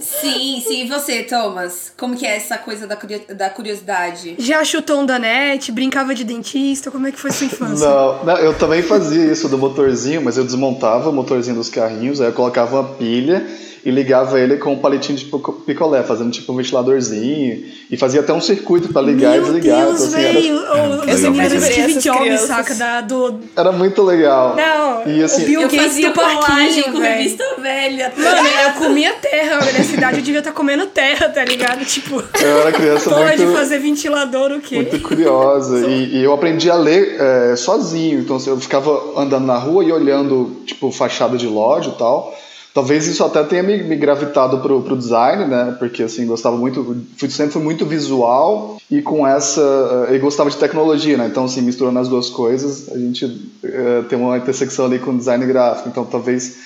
sim, sim. E você, Thomas? Como que é essa coisa da curiosidade? Já chutou um danete, brincava de dentista? Como é que foi sua infância? Não, não, eu também fazia isso do motorzinho, mas eu desmontava o motorzinho dos carrinhos, aí eu colocava uma pilha e ligava ele com um palitinho de picolé, fazendo tipo um ventiladorzinho. E fazia até um circuito para ligar Meu e desligar. Deus, então, assim, era... Esse menino do Steve Jobs, saca? Da, do... Era muito legal. Não, e, assim, o Bill Gates fazia colagem com revista velha. Mano, eu comia terra. Na cidade eu devia estar tá comendo terra, tá ligado? Tipo... Eu era criança muito... de fazer ventilador, o quê? Muito curiosa. e, e, eu aprendi a ler é, sozinho. Então assim, eu ficava andando na rua e olhando, tipo, fachada de loja e tal. Talvez isso até tenha me, me gravitado pro, pro design, né? Porque assim, gostava muito, fui, sempre fui muito visual e com essa. Uh, e gostava de tecnologia, né? Então, assim, misturando as duas coisas, a gente uh, tem uma intersecção ali com design gráfico. Então, talvez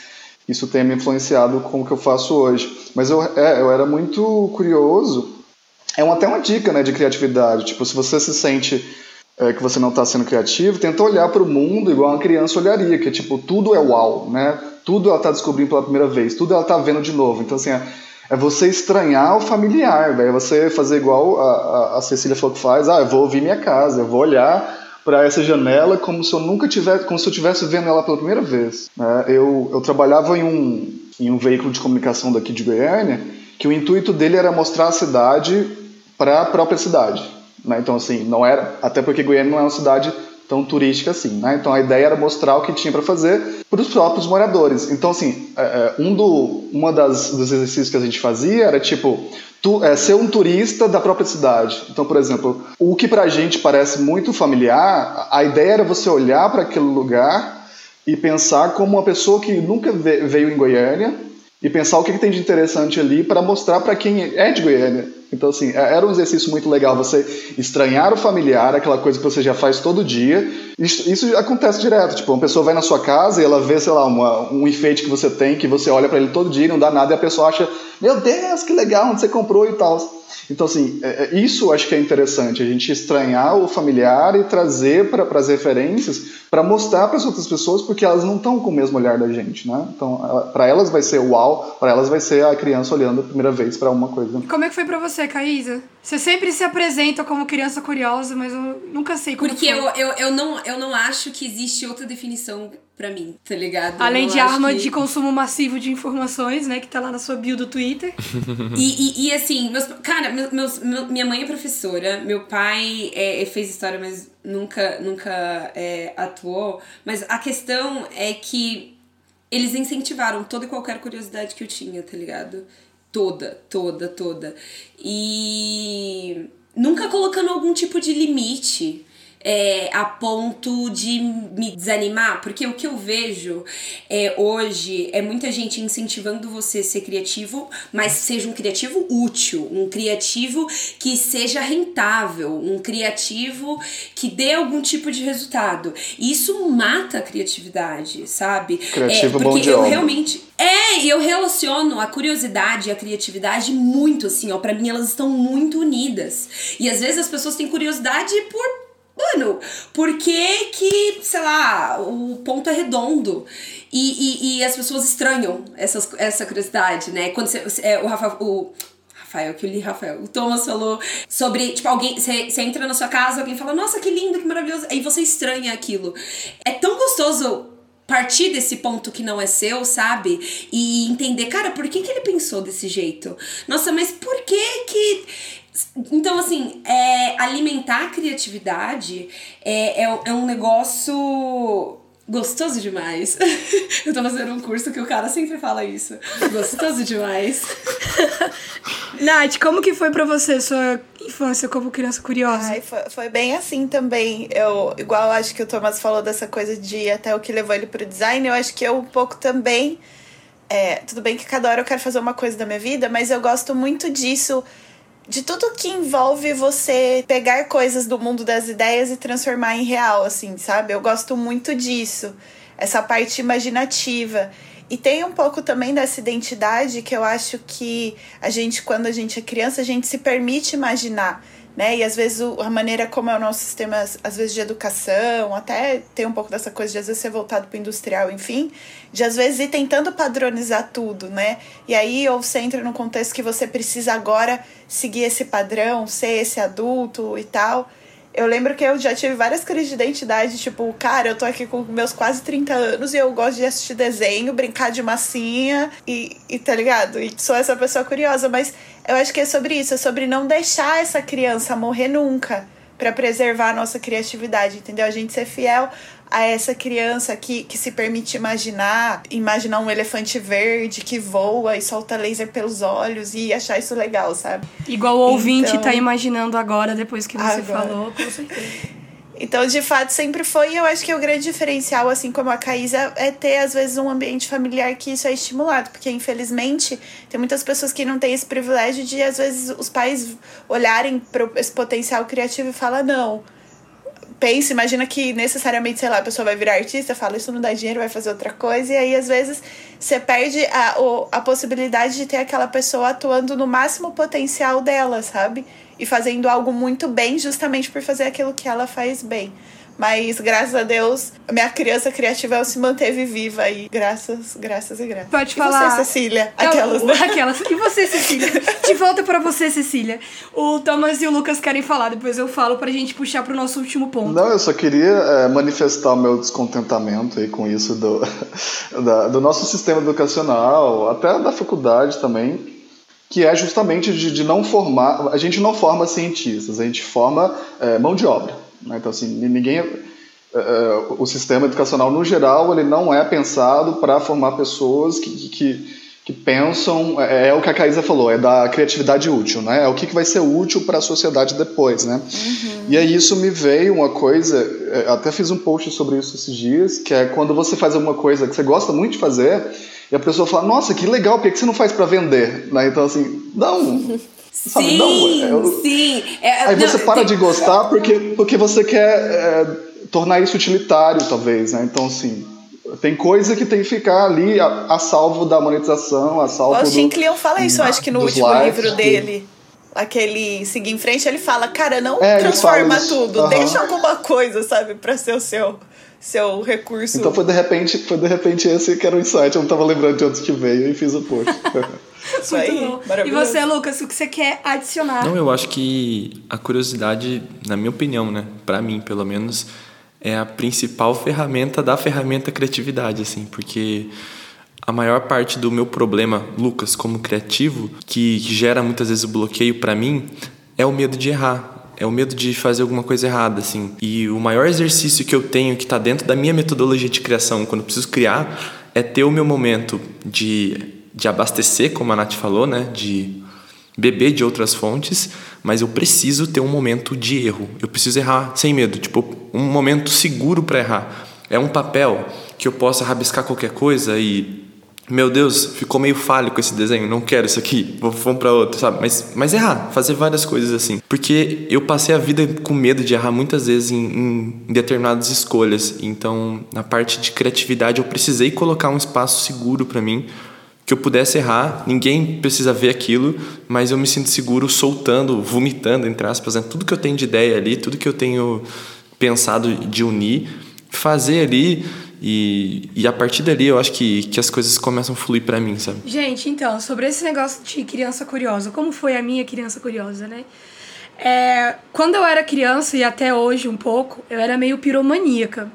isso tenha me influenciado com o que eu faço hoje. Mas eu, é, eu era muito curioso. É uma, até uma dica, né, de criatividade. Tipo, se você se sente é, que você não está sendo criativo, tenta olhar para o mundo igual uma criança olharia, que é tipo, tudo é uau, né? tudo ela tá descobrindo pela primeira vez, tudo ela tá vendo de novo. Então, assim, é, é você estranhar o familiar, velho. É você fazer igual a, a, a Cecília falou que faz, ah, eu vou ouvir minha casa, eu vou olhar para essa janela como se eu nunca tivesse, como se eu estivesse vendo ela pela primeira vez. Né? Eu, eu trabalhava em um, em um veículo de comunicação daqui de Goiânia, que o intuito dele era mostrar a cidade para a própria cidade. Né? Então, assim, não era, até porque Goiânia não é uma cidade tão turística assim, né? Então a ideia era mostrar o que tinha para fazer para os próprios moradores. Então assim, é, é, um do, uma das dos exercícios que a gente fazia era tipo tu, é, ser um turista da própria cidade. Então, por exemplo, o que para a gente parece muito familiar, a ideia era você olhar para aquele lugar e pensar como uma pessoa que nunca veio em Goiânia e pensar o que, que tem de interessante ali para mostrar para quem é de Goiânia. Então, assim, é, era um exercício muito legal você estranhar o familiar, aquela coisa que você já faz todo dia. Isso, isso acontece direto. Tipo, uma pessoa vai na sua casa e ela vê, sei lá, uma, um enfeite que você tem, que você olha para ele todo dia e não dá nada, e a pessoa acha, meu Deus, que legal, onde você comprou e tal. Então, assim, é, é, isso acho que é interessante, a gente estranhar o familiar e trazer para as referências para mostrar para as outras pessoas, porque elas não estão com o mesmo olhar da gente, né? Então, para elas vai ser uau, para elas vai ser a criança olhando a primeira vez para uma coisa. Como é que foi para você, Caísa? Você sempre se apresenta como criança curiosa, mas eu nunca sei como Porque eu, eu, eu, não, eu não acho que existe outra definição pra mim, tá ligado? Além de arma que... de consumo massivo de informações, né? Que tá lá na sua bio do Twitter. (laughs) e, e, e, assim, meus, cara, meus, meu, minha mãe é professora, meu pai é, fez história, mas nunca, nunca é, atuou. Mas a questão é que eles incentivaram toda e qualquer curiosidade que eu tinha, tá ligado? Toda, toda, toda. E nunca colocando algum tipo de limite é, a ponto de me desanimar, porque o que eu vejo é, hoje é muita gente incentivando você a ser criativo, mas seja um criativo útil, um criativo que seja rentável, um criativo que dê algum tipo de resultado. Isso mata a criatividade, sabe? Criativo é, porque bom de eu obra. realmente é, eu relaciono a curiosidade e a criatividade muito assim, ó, para mim elas estão muito unidas. E às vezes as pessoas têm curiosidade por Mano, por que que, sei lá, o ponto é redondo? E, e, e as pessoas estranham essas, essa curiosidade, né? Quando você, é, o Rafa, o Rafael, que eu li Rafael, o Thomas falou sobre, tipo, alguém, você, entra na sua casa, alguém fala, nossa, que lindo, que maravilhoso, aí você estranha aquilo. É tão gostoso partir desse ponto que não é seu, sabe? E entender, cara, por que, que ele pensou desse jeito? Nossa, mas por que que então, assim, é, alimentar a criatividade é, é, é um negócio gostoso demais. (laughs) Eu tô fazendo um curso que o cara sempre fala isso. Gostoso demais. (laughs) Nath, como que foi pra você sua infância como criança curiosa? Ai, foi, foi bem assim também. Eu, igual acho que o Thomas falou dessa coisa de até o que levou ele pro design, eu acho que eu um pouco também. É, tudo bem que cada hora eu quero fazer uma coisa da minha vida, mas eu gosto muito disso de tudo que envolve você pegar coisas do mundo das ideias e transformar em real, assim, sabe? Eu gosto muito disso, essa parte imaginativa. E tem um pouco também dessa identidade que eu acho que a gente, quando a gente é criança, a gente se permite imaginar né? E às vezes o, a maneira como é o nosso sistema, às vezes de educação, até tem um pouco dessa coisa de às vezes ser voltado para o industrial, enfim, de às vezes ir tentando padronizar tudo, né? E aí ou você entra num contexto que você precisa agora seguir esse padrão, ser esse adulto e tal. Eu lembro que eu já tive várias crises de identidade, tipo, cara, eu tô aqui com meus quase 30 anos e eu gosto de assistir desenho, brincar de massinha e, e tá ligado? E sou essa pessoa curiosa, mas eu acho que é sobre isso, é sobre não deixar essa criança morrer nunca para preservar a nossa criatividade, entendeu? A gente ser fiel a essa criança que, que se permite imaginar, imaginar um elefante verde que voa e solta laser pelos olhos e achar isso legal, sabe? Igual o ouvinte então, tá imaginando agora, depois que você agora. falou, com certeza. (laughs) Então, de fato, sempre foi. E eu acho que o grande diferencial, assim como a Caísa, é ter, às vezes, um ambiente familiar que isso é estimulado. Porque, infelizmente, tem muitas pessoas que não têm esse privilégio de, às vezes, os pais olharem para esse potencial criativo e falar não pensa, imagina que necessariamente, sei lá, a pessoa vai virar artista, fala isso não dá dinheiro, vai fazer outra coisa, e aí às vezes você perde a, a possibilidade de ter aquela pessoa atuando no máximo potencial dela, sabe? E fazendo algo muito bem, justamente por fazer aquilo que ela faz bem. Mas graças a Deus, minha criança criativa se manteve viva aí. Graças, graças e graças. Pode e falar. você, Cecília? Aquelas, né? (laughs) Aquelas. E você, Cecília? De volta para você, Cecília. O Thomas e o Lucas querem falar, depois eu falo pra gente puxar pro nosso último ponto. Não, eu só queria é, manifestar o meu descontentamento aí com isso do, (laughs) da, do nosso sistema educacional, até da faculdade também que é justamente de, de, não formar. A gente não forma cientistas, a gente forma é, mão de obra. Né? Então, assim, ninguém. uh, o sistema educacional no geral ele não é pensado para formar pessoas que, que, que pensam é, é, o que a Caísa falou é da criatividade útil né é o que, que vai ser útil para a sociedade depois né uhum. e aí isso me veio uma coisa é, até fiz um post sobre isso esses dias que é quando você faz alguma coisa que você gosta muito de fazer e a pessoa fala nossa que legal por que você não faz para vender né então assim não (laughs) Sim, não, eu, sim. É, aí não, você para tem... de gostar porque, porque você quer é, tornar isso utilitário, talvez, né? Então, assim, tem coisa que tem que ficar ali a, a salvo da monetização, a salvo o Austin Kleon fala isso, acho que no último likes, livro dele. Aquele Seguir em Frente, ele fala, cara, não é, transforma tudo, uhum. deixa alguma coisa, sabe, pra ser o seu seu recurso. Então foi de repente, foi de repente esse que era o insight, eu não tava lembrando de onde que veio e fiz o post. (laughs) Isso aí, E você, Lucas, o que você quer adicionar? Não, eu acho que a curiosidade, na minha opinião, né, para mim, pelo menos, é a principal ferramenta da ferramenta criatividade, assim, porque a maior parte do meu problema, Lucas, como criativo, que, que gera muitas vezes o bloqueio para mim, é o medo de errar. É o medo de fazer alguma coisa errada, assim. E o maior exercício que eu tenho, que está dentro da minha metodologia de criação, quando eu preciso criar, é ter o meu momento de de abastecer, como a Nath falou, né? De beber de outras fontes, mas eu preciso ter um momento de erro. Eu preciso errar sem medo, tipo, um momento seguro para errar. É um papel que eu possa rabiscar qualquer coisa e meu Deus, ficou meio fálico esse desenho, não quero isso aqui, vamos para outro, sabe? Mas, mas errar, fazer várias coisas assim. Porque eu passei a vida com medo de errar muitas vezes em, em determinadas escolhas. Então, na parte de criatividade, eu precisei colocar um espaço seguro para mim que eu pudesse errar, ninguém precisa ver aquilo, mas eu me sinto seguro soltando, vomitando, entre aspas, né? tudo que eu tenho de ideia ali, tudo que eu tenho pensado de unir, fazer ali e, e a partir dali eu acho que, que as coisas começam a fluir para mim, sabe? Gente, então, sobre esse negócio de criança curiosa, como foi a minha criança curiosa, né? É, quando eu era criança e até hoje um pouco, eu era meio piromaníaca.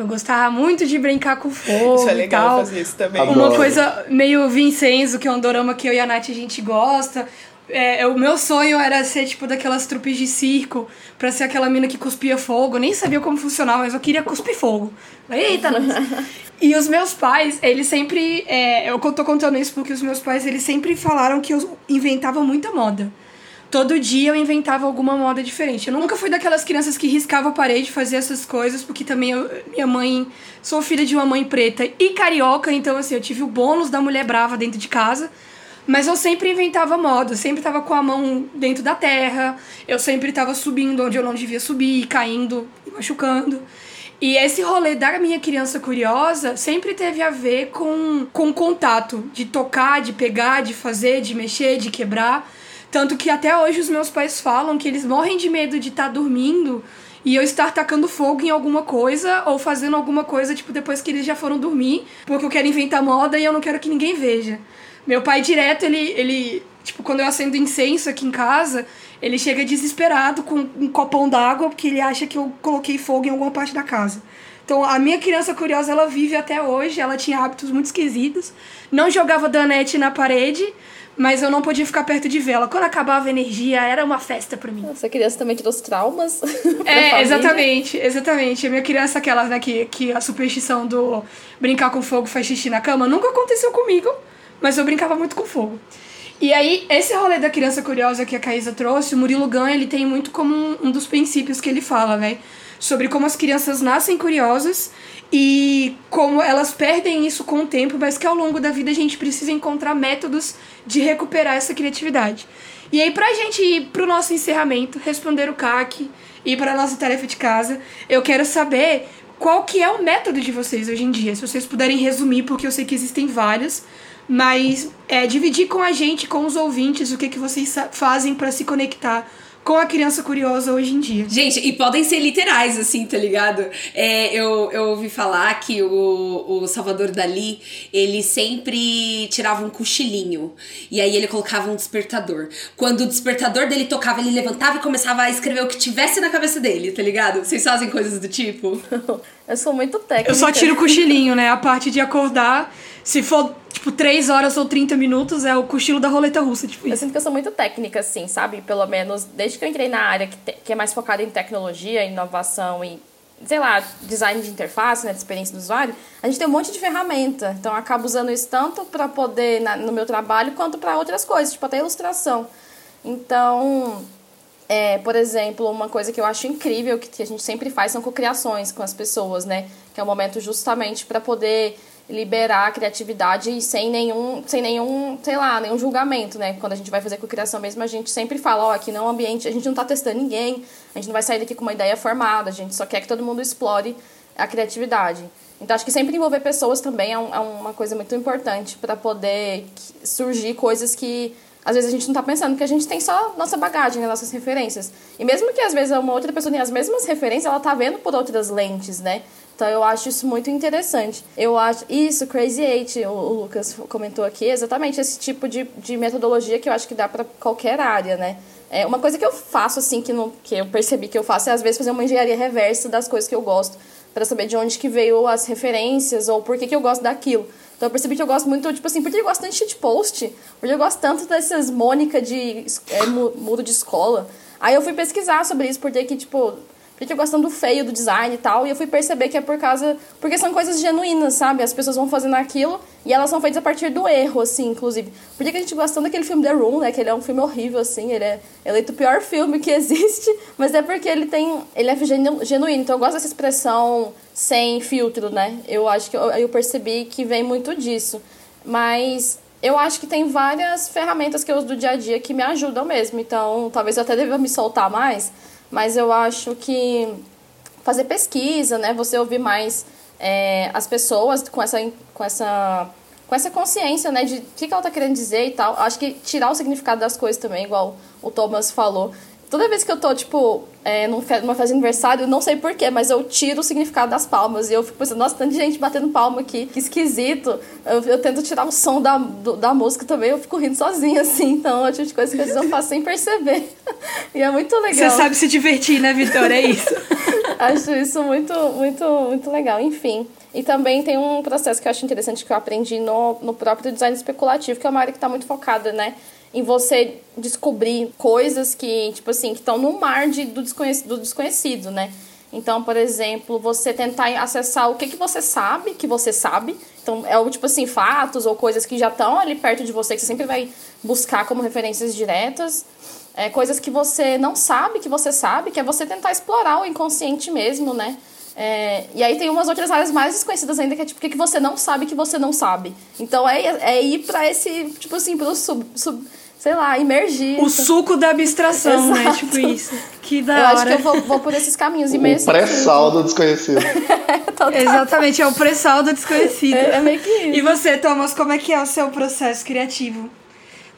Eu gostava muito de brincar com fogo (laughs) isso é legal e tal. fazer isso também. Adoro. Uma coisa meio Vincenzo, que é um dorama que eu e a Nath a gente gosta. É, o meu sonho era ser, tipo, daquelas trupes de circo, pra ser aquela mina que cuspia fogo. Nem sabia como funcionava, mas eu queria cuspir fogo. Eita, (laughs) E os meus pais, eles sempre... É, eu tô contando isso porque os meus pais, eles sempre falaram que eu inventava muita moda todo dia eu inventava alguma moda diferente. Eu nunca fui daquelas crianças que riscava a parede, fazia essas coisas, porque também eu, minha mãe. Sou filha de uma mãe preta e carioca, então assim, eu tive o bônus da mulher brava dentro de casa. Mas eu sempre inventava moda, sempre tava com a mão dentro da terra, eu sempre tava subindo onde eu não devia subir, caindo e machucando. E esse rolê da minha criança curiosa sempre teve a ver com, com contato, de tocar, de pegar, de fazer, de mexer, de quebrar. Tanto que até hoje os meus pais falam que eles morrem de medo de estar tá dormindo e eu estar tacando fogo em alguma coisa ou fazendo alguma coisa, tipo, depois que eles já foram dormir, porque eu quero inventar moda e eu não quero que ninguém veja. Meu pai direto, ele, ele tipo, quando eu acendo incenso aqui em casa, ele chega desesperado com um copão d'água porque ele acha que eu coloquei fogo em alguma parte da casa. Então, a minha criança curiosa, ela vive até hoje, ela tinha hábitos muito esquisitos. Não jogava danete na parede, mas eu não podia ficar perto de vela. Quando acabava a energia, era uma festa para mim. Essa criança também te trouxe traumas? (laughs) é, exatamente, exatamente. A minha criança, aquela, né, que, que a superstição do brincar com fogo faz xixi na cama, nunca aconteceu comigo, mas eu brincava muito com fogo. E aí, esse rolê da criança curiosa que a Caísa trouxe, o Murilo Gun, ele tem muito como um, um dos princípios que ele fala, né? Sobre como as crianças nascem curiosas e como elas perdem isso com o tempo, mas que ao longo da vida a gente precisa encontrar métodos de recuperar essa criatividade. E aí, pra gente ir pro nosso encerramento, responder o CAC e para nossa tarefa de casa, eu quero saber qual que é o método de vocês hoje em dia. Se vocês puderem resumir, porque eu sei que existem vários, mas é, dividir com a gente, com os ouvintes, o que, que vocês fazem para se conectar com a criança curiosa hoje em dia. Gente, e podem ser literais, assim, tá ligado? É, eu, eu ouvi falar que o, o Salvador Dali, ele sempre tirava um cochilinho. E aí ele colocava um despertador. Quando o despertador dele tocava, ele levantava e começava a escrever o que tivesse na cabeça dele, tá ligado? Vocês fazem coisas do tipo? (laughs) eu sou muito técnica. Eu só tiro o cochilinho, né? A parte de acordar. Se for tipo, 3 horas ou 30 minutos é o cochilo da roleta russa, tipo Eu sinto que eu sou muito técnica, assim, sabe? Pelo menos desde que eu entrei na área que, te, que é mais focada em tecnologia, inovação e sei lá, design de interface, né, de experiência do usuário, a gente tem um monte de ferramenta. Então, eu acabo usando isso tanto para poder, na, no meu trabalho, quanto para outras coisas, tipo até ilustração. Então, é, por exemplo, uma coisa que eu acho incrível, que a gente sempre faz, são cocriações com as pessoas, né? Que é um momento justamente para poder liberar a criatividade sem nenhum, sem nenhum, sei lá, nenhum julgamento, né? Quando a gente vai fazer cocriação mesmo, a gente sempre fala, ó, aqui não é um ambiente, a gente não tá testando ninguém, a gente não vai sair daqui com uma ideia formada, a gente só quer que todo mundo explore a criatividade. Então, acho que sempre envolver pessoas também é, um, é uma coisa muito importante para poder surgir coisas que às vezes a gente não está pensando, porque a gente tem só nossa bagagem, nossas referências. E mesmo que às vezes uma outra pessoa tenha as mesmas referências, ela está vendo por outras lentes, né? Então eu acho isso muito interessante. Eu acho. Isso, Crazy Eight, o, o Lucas comentou aqui, exatamente esse tipo de, de metodologia que eu acho que dá para qualquer área, né? É, uma coisa que eu faço, assim, que, não, que eu percebi que eu faço é às vezes fazer uma engenharia reversa das coisas que eu gosto, para saber de onde que veio as referências ou por que, que eu gosto daquilo. Então eu percebi que eu gosto muito, tipo assim, porque eu gosto tanto de shitpost, porque eu gosto tanto dessas Mônica de é, muro de escola. Aí eu fui pesquisar sobre isso, porque que, tipo, eu gostando do feio do design e tal, e eu fui perceber que é por causa. Porque são coisas genuínas, sabe? As pessoas vão fazendo aquilo e elas são feitas a partir do erro, assim, inclusive. Por que a gente gostando daquele filme The Room, né? Que ele é um filme horrível, assim, ele é eleito o pior (laughs) filme que existe, mas é porque ele tem. Ele é genuíno. Então eu gosto dessa expressão sem filtro, né? Eu acho que eu, eu percebi que vem muito disso. Mas eu acho que tem várias ferramentas que eu uso do dia a dia que me ajudam mesmo. Então, talvez eu até deva me soltar mais mas eu acho que fazer pesquisa, né? Você ouvir mais é, as pessoas com essa, com essa com essa consciência, né, de o que, que ela tá querendo dizer e tal. Acho que tirar o significado das coisas também, igual o Thomas falou. Toda vez que eu tô, tipo, é, numa festa de aniversário, não sei porquê, mas eu tiro o significado das palmas. E eu fico pensando, nossa, tanta gente batendo palma aqui, que esquisito. Eu, eu tento tirar o som da, do, da música também, eu fico rindo sozinha, (laughs) assim. Então, é tipo de coisa que às vezes eu faço sem perceber. (laughs) e é muito legal. Você sabe se divertir, né, Vitória? É isso. (laughs) acho isso muito, muito, muito legal. Enfim. E também tem um processo que eu acho interessante que eu aprendi no, no próprio design especulativo, que é uma área que está muito focada, né? Em você descobrir coisas que, tipo assim, que estão no mar de, do, desconhecido, do desconhecido, né? Então, por exemplo, você tentar acessar o que, que você sabe, que você sabe. Então, é o tipo assim, fatos ou coisas que já estão ali perto de você, que você sempre vai buscar como referências diretas. É, coisas que você não sabe que você sabe, que é você tentar explorar o inconsciente mesmo, né? É, e aí tem umas outras áreas mais desconhecidas ainda, que é tipo, o que, que você não sabe que você não sabe. Então é, é ir para esse, tipo assim, pro sub, sub sei lá, imergir. O suco da abstração, né? Tipo isso. Que da eu hora. acho que eu vou, vou por esses caminhos. O pré-sal do desconhecido. (laughs) Exatamente, é o pré-sal do desconhecido. É, é meio que isso. E você, Thomas, como é que é o seu processo criativo?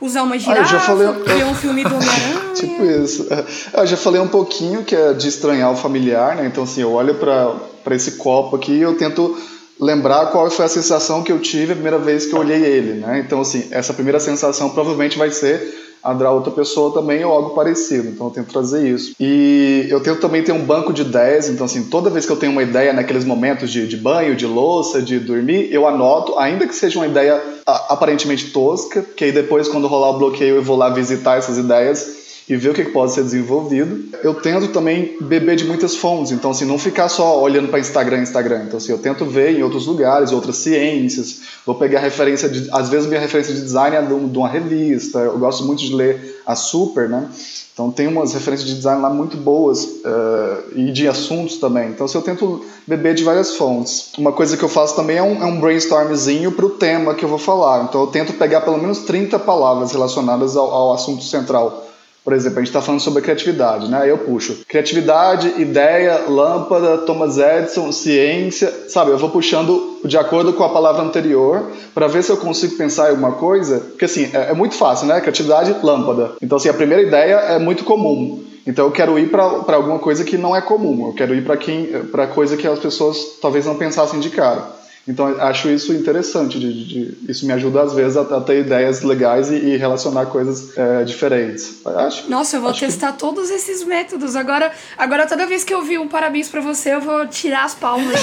Usar uma girafa, ah, eu já falei... ver um filme do Homem-Aranha? (laughs) tipo isso. Eu já falei um pouquinho que é de estranhar o familiar, né? Então, assim, eu olho para esse copo aqui e eu tento lembrar qual foi a sensação que eu tive a primeira vez que eu olhei ele, né? Então, assim, essa primeira sensação provavelmente vai ser a da outra pessoa também ou algo parecido. Então, eu tento trazer isso. E eu tento também ter um banco de ideias. Então, assim, toda vez que eu tenho uma ideia naqueles momentos de, de banho, de louça, de dormir, eu anoto, ainda que seja uma ideia aparentemente tosca, que aí depois, quando rolar o bloqueio, eu vou lá visitar essas ideias e ver o que pode ser desenvolvido. Eu tento também beber de muitas fontes, então assim, não ficar só olhando para Instagram, Instagram. Então assim, eu tento ver em outros lugares, outras ciências. Vou pegar referência de, às vezes minha referência de design é de uma revista. Eu gosto muito de ler a Super, né? Então tem umas referências de design lá muito boas uh, e de assuntos também. Então assim, eu tento beber de várias fontes. Uma coisa que eu faço também é um, é um brainstormzinho para o tema que eu vou falar. Então eu tento pegar pelo menos 30 palavras relacionadas ao, ao assunto central por exemplo, a gente está falando sobre criatividade, né? Eu puxo criatividade, ideia, lâmpada, Thomas Edison, ciência, sabe? Eu vou puxando de acordo com a palavra anterior para ver se eu consigo pensar em alguma coisa. Porque assim, é, é muito fácil, né? Criatividade, lâmpada. Então, assim, a primeira ideia é muito comum. Então eu quero ir para alguma coisa que não é comum. Eu quero ir para quem para coisa que as pessoas talvez não pensassem de cara. Então acho isso interessante, de, de, isso me ajuda às vezes a, a ter ideias legais e, e relacionar coisas é, diferentes. Acho, Nossa, eu vou testar que... todos esses métodos. Agora, agora toda vez que eu vi um parabéns para você, eu vou tirar as palmas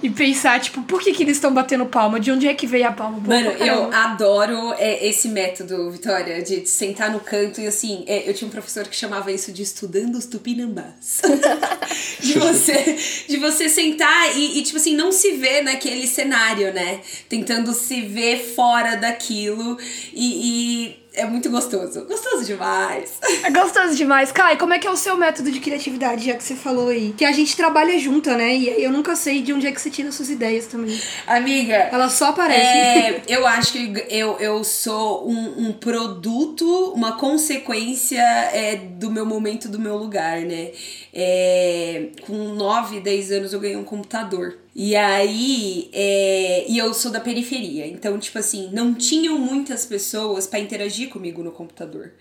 e, (laughs) e, pensar, tipo, por que, que eles estão batendo palma? De onde é que veio a palma? Mano, eu adoro é, esse método, Vitória, de sentar no canto e assim, é, eu tinha um professor que chamava isso de estudando os tupinambás. (laughs) de você, de você sentar e, e, tipo assim, não se ver, né? Naquele cenário, né? Tentando se ver fora daquilo e, e é muito gostoso. Gostoso demais. É gostoso demais. Kai, como é que é o seu método de criatividade, já que você falou aí? Que a gente trabalha junto, né? E eu nunca sei de onde é que você tira suas ideias também. Amiga. Elas só aparecem. É, eu acho que eu, eu sou um, um produto, uma consequência é, do meu momento, do meu lugar, né? É, com 9, 10 anos eu ganhei um computador. E aí, é, e eu sou da periferia, então, tipo assim, não tinham muitas pessoas para interagir comigo no computador.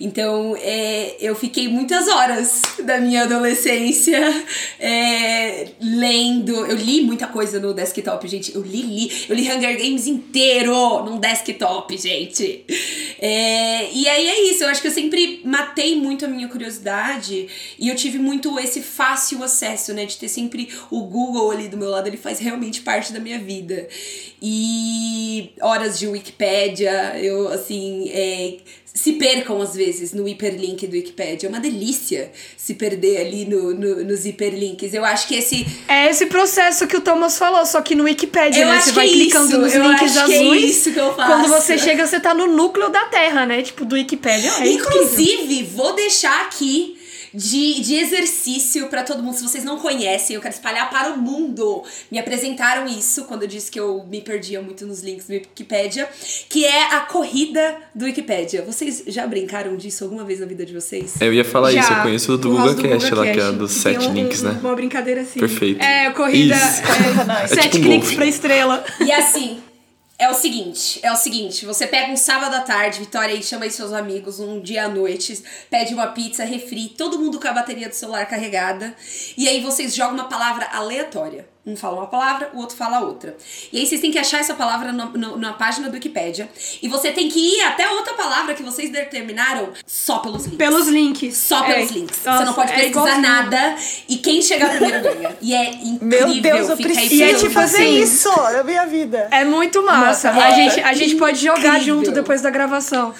Então, é, eu fiquei muitas horas da minha adolescência é, lendo. Eu li muita coisa no desktop, gente. Eu li, li. Eu li Hunger Games inteiro num desktop, gente. É, e aí é isso, eu acho que eu sempre matei muito a minha curiosidade e eu tive muito esse fácil acesso, né, de ter sempre o Google ali do meu lado ele faz realmente parte da minha vida. E horas de Wikipédia, eu, assim, é, se percam às vezes no hiperlink do Wikipedia. É uma delícia se perder ali no, no, nos hiperlinks. Eu acho que esse. É esse processo que o Thomas falou, só que no Wikipedia, eu né? Você vai é clicando isso. nos eu links azuis. É isso que eu faço. Quando você chega, você tá no núcleo da Terra, né? Tipo, do Wikipedia. É Inclusive, incrível. vou deixar aqui de, de exercício para todo mundo. Se vocês não conhecem, eu quero espalhar para o mundo. Me apresentaram isso quando eu disse que eu me perdia muito nos links do Wikipedia, que é a corrida do Wikipedia. Vocês já brincaram disso alguma vez na vida de vocês? Eu ia falar já, isso, eu conheço do Google Cast lá, que é dos sete um, links, né? Uma brincadeira assim. Perfeito. É, corrida. É, (laughs) é sete tipo um cliques golfe. pra estrela. E assim, é o seguinte, é o seguinte, você pega um sábado à tarde, Vitória aí chama aí seus amigos, um dia à noite, pede uma pizza, refri, todo mundo com a bateria do celular carregada, e aí vocês jogam uma palavra aleatória. Um fala uma palavra, o outro fala outra. E aí vocês têm que achar essa palavra no, no, na página do Wikipedia. E você tem que ir até outra palavra que vocês determinaram só pelos links. Pelos links. Só É. pelos links. Nossa, você não pode é pesquisar igualzinho. nada. E quem chegar primeiro (laughs) ganha. E é incrível. Meu Deus, eu preciso E é tipo fazer assim, isso na minha vida. É muito massa. Nossa, a, é gente, a gente pode jogar incrível. junto depois da gravação.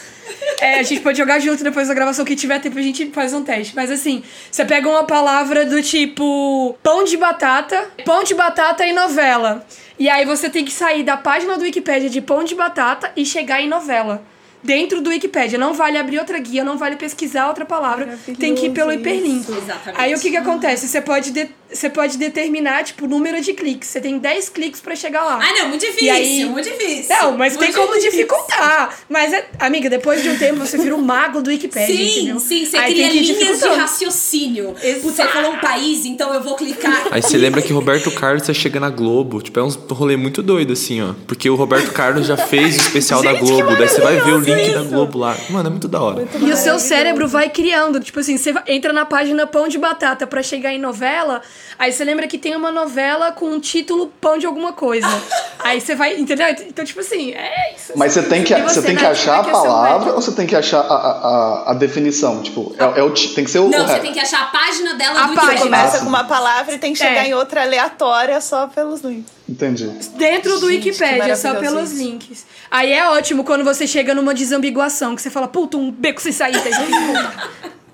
É, a gente pode jogar junto depois da gravação. Que tiver tempo, a gente faz um teste. Mas assim, você pega uma palavra do tipo pão de batata, pão de batata e novela. E aí você tem que sair da página do Wikipédia de pão de batata e chegar em novela. Dentro do Wikipédia. Não vale abrir outra guia, não vale pesquisar outra palavra. Tem que ir pelo hiperlink. Exatamente. Aí o que que acontece? Você pode, de- você pode determinar, tipo, o número de cliques. Você tem 10 cliques pra chegar lá. Ah, não, muito difícil, aí- muito difícil. Não, mas tem Muito como difícil. dificultar. Mas, é, amiga, depois de um tempo você vira um mago do Wikipedia, Sim, entendeu? sim, você Aí cria tem linhas de raciocínio. Exato. Você falou um país, então eu vou clicar. Aí você lembra que Roberto Carlos você chega na Globo. Tipo, é um rolê muito doido, assim, ó. Porque o Roberto Carlos já fez o especial da Gente, que Globo. Daí você vai ver o link maravilhoso da isso. Globo lá. Mano, é muito da hora. E o seu cérebro vai criando. Tipo assim, você entra na página Pão de Batata pra chegar em novela. Aí você lembra que tem uma novela com um título Pão de alguma coisa. (laughs) aí você vai, entendeu? Então, tipo assim, é isso. Mas você tem que, E você tem que achar a é é palavra ou você tem que achar a, a, a, definição? Tipo, é, é o, tem que ser o. Não, o você tem que achar a página dela A do página. Começa Ah, com uma palavra e tem que chegar É. em outra aleatória só pelos links. Entendi. Dentro do Gente, que Wikipédia, só pelos isso. links. Aí é ótimo quando você chega numa desambiguação, que você fala, puta, um beco sem saída. (laughs)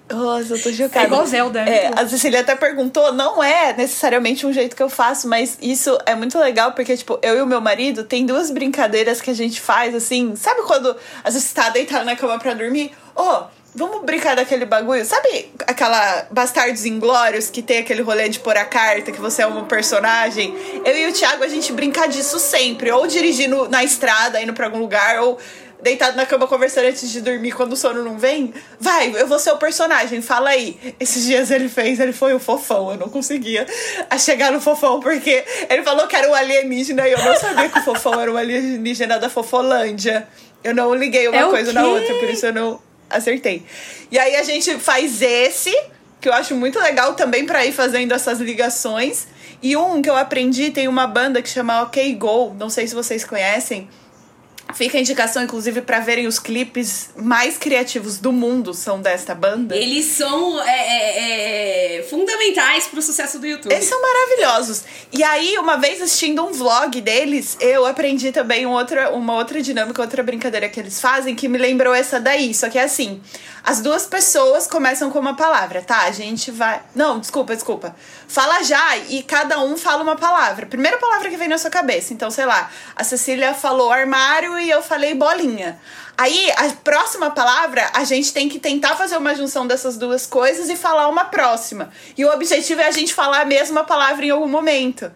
Nossa, eu tô chocada. É igual Zelda, é É, a Cecília até perguntou, não é necessariamente um jeito que eu faço, mas isso é muito legal, porque, tipo, eu e o meu marido tem duas brincadeiras que a gente faz, assim, sabe quando às vezes você tá deitado na cama pra dormir? Ô, vamos brincar daquele bagulho? Sabe aquela Bastardos Inglórios que tem aquele rolê de pôr a carta, que você é um personagem? Eu e o Thiago, a gente brinca disso sempre, ou dirigindo na estrada, indo pra algum lugar, ou deitado na cama conversando antes de dormir quando o sono não vem. Vai, eu vou ser o personagem, fala aí. Esses dias ele fez, ele foi o fofão. Eu não conseguia a chegar no fofão, porque ele falou que era um alienígena e eu não sabia que o fofão era um alienígena da Fofolândia. Eu não liguei uma É coisa na outra, por isso eu não acertei. E aí a gente faz esse, que eu acho muito legal também pra ir fazendo essas ligações. E um que eu aprendi, tem uma banda que chama OK Go, não sei se vocês conhecem. Fica a indicação, inclusive, para verem os clipes mais criativos do mundo são desta banda. Eles são é, é, é, fundamentais pro sucesso do YouTube. Eles são maravilhosos. E aí, uma vez assistindo um vlog deles, eu aprendi também uma outra, uma outra dinâmica, outra brincadeira que eles fazem que me lembrou essa daí. Só que é assim: as duas pessoas começam com uma palavra, tá? A gente vai. Não, desculpa, desculpa. Fala já e cada um fala uma palavra. Primeira palavra que vem na sua cabeça. Então, sei lá, a Cecília falou armário e eu falei bolinha. Aí, a próxima palavra, a gente tem que tentar fazer uma junção dessas duas coisas e falar uma próxima. E o objetivo é a gente falar a mesma palavra em algum momento.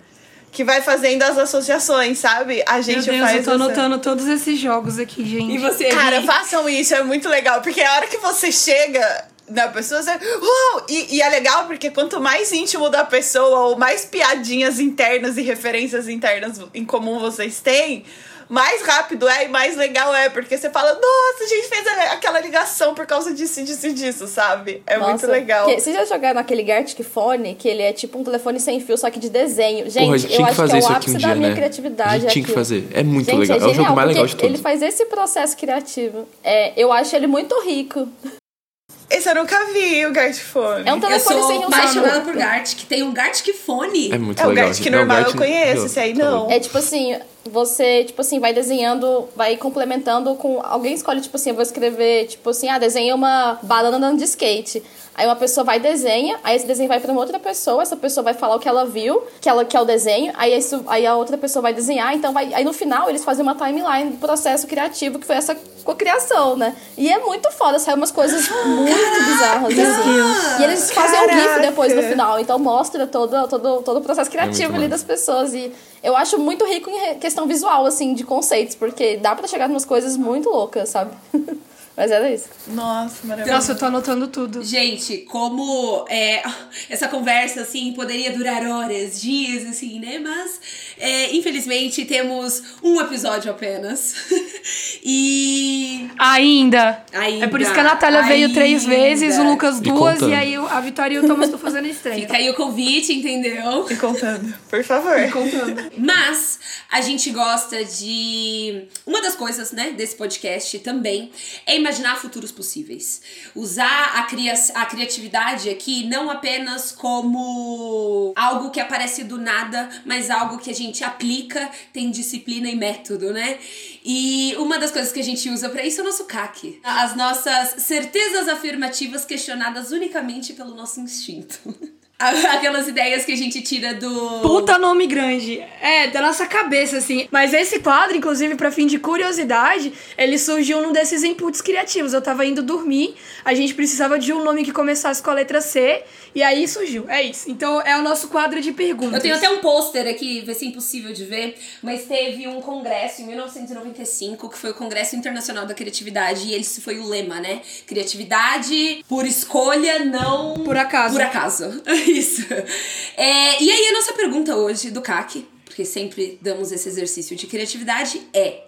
Que vai fazendo as associações, sabe? A gente Meu Deus, faz. eu tô essa- anotando todos esses jogos aqui, gente. E você, Cara, façam isso, é muito legal. Porque a hora que você chega na pessoa, você. Uau! E, e é legal porque quanto mais íntimo da pessoa, ou mais piadinhas internas e referências internas em comum vocês têm, mais rápido é e mais legal é. Porque você fala, nossa, a gente fez a- aquela ligação por causa disso, disso e disso, sabe? É muito Nossa, legal. que- vocês já jogaram aquele Gartic Phone, que ele é tipo um telefone sem fio, só que de desenho. Gente, Porra, a gente eu tinha que acho fazer que é o ápice um da dia, minha né? criatividade. A gente tinha que aquilo. fazer. É muito Gente, legal. É o jogo genial, mais legal de todos. Ele faz esse processo criativo. É, eu acho ele muito rico. Esse eu nunca vi, o Gartfone. É um Eu telefone sem sou apaixonada por Gartic. Tem um Gartic Fone. É muito É o legal. Gartic. Não, o normal, eu Gartic- conheço, Meu, esse aí tá não. É tipo assim, você, tipo assim, vai desenhando, vai complementando com. Alguém escolhe, tipo assim, eu vou escrever, tipo assim, ah, desenha uma banana andando de skate. Aí uma pessoa vai e desenha, aí esse desenho vai pra uma outra pessoa, essa pessoa vai falar o que ela viu, que ela que é o desenho, aí, isso, aí a outra pessoa vai desenhar, então vai. Aí no final eles fazem uma timeline do processo criativo, que foi essa cocriação, né? E é muito foda, saem umas coisas (gasps) muito bizarras, assim. E eles fazem um GIF Caraca! depois no final, então mostra todo, todo, todo o processo criativo ali massa. das pessoas. E eu acho muito rico em questão visual, assim, de conceitos, porque dá pra chegar em umas coisas muito loucas, sabe? (laughs) Mas era isso. Nossa, maravilhoso. Nossa, eu tô anotando tudo. Gente, como é, (laughs) essa conversa, assim, poderia durar horas, dias, assim, né? Mas, é, infelizmente, temos um episódio apenas. (laughs) e... Ainda. Ainda, É por isso que a Natália veio três ainda. vezes, o Lucas E duas, contando. e aí a Vitória e o Thomas estão fazendo estreia. Fica aí o convite, entendeu? E contando, por favor. Mas a gente gosta de. Uma das coisas, né, desse podcast também é imaginar futuros possíveis. Usar a, cria a criatividade aqui não apenas como algo que aparece do nada, mas algo que a gente aplica, tem disciplina e método, né? E uma das coisas que a gente usa pra isso é o nosso CAC. As nossas certezas afirmativas questionadas unicamente pelo nosso instinto. (laughs) (laughs) Aquelas ideias que a gente tira do. Puta nome grande. É, da nossa cabeça, assim. Mas esse quadro, inclusive, pra fim de curiosidade, ele surgiu num desses inputs criativos. Eu tava indo dormir, a gente precisava de um nome que começasse com a letra C, e aí surgiu. É isso. Então é o nosso quadro de perguntas. Eu tenho até um pôster aqui, vai ser impossível de ver, mas teve um congresso em 1995, que foi o Congresso Internacional da Criatividade, e esse foi o lema, né? Criatividade por escolha, não Por acaso. Por acaso. (laughs) Isso. É, e aí a nossa pergunta hoje do CAC, porque sempre damos esse exercício de criatividade, é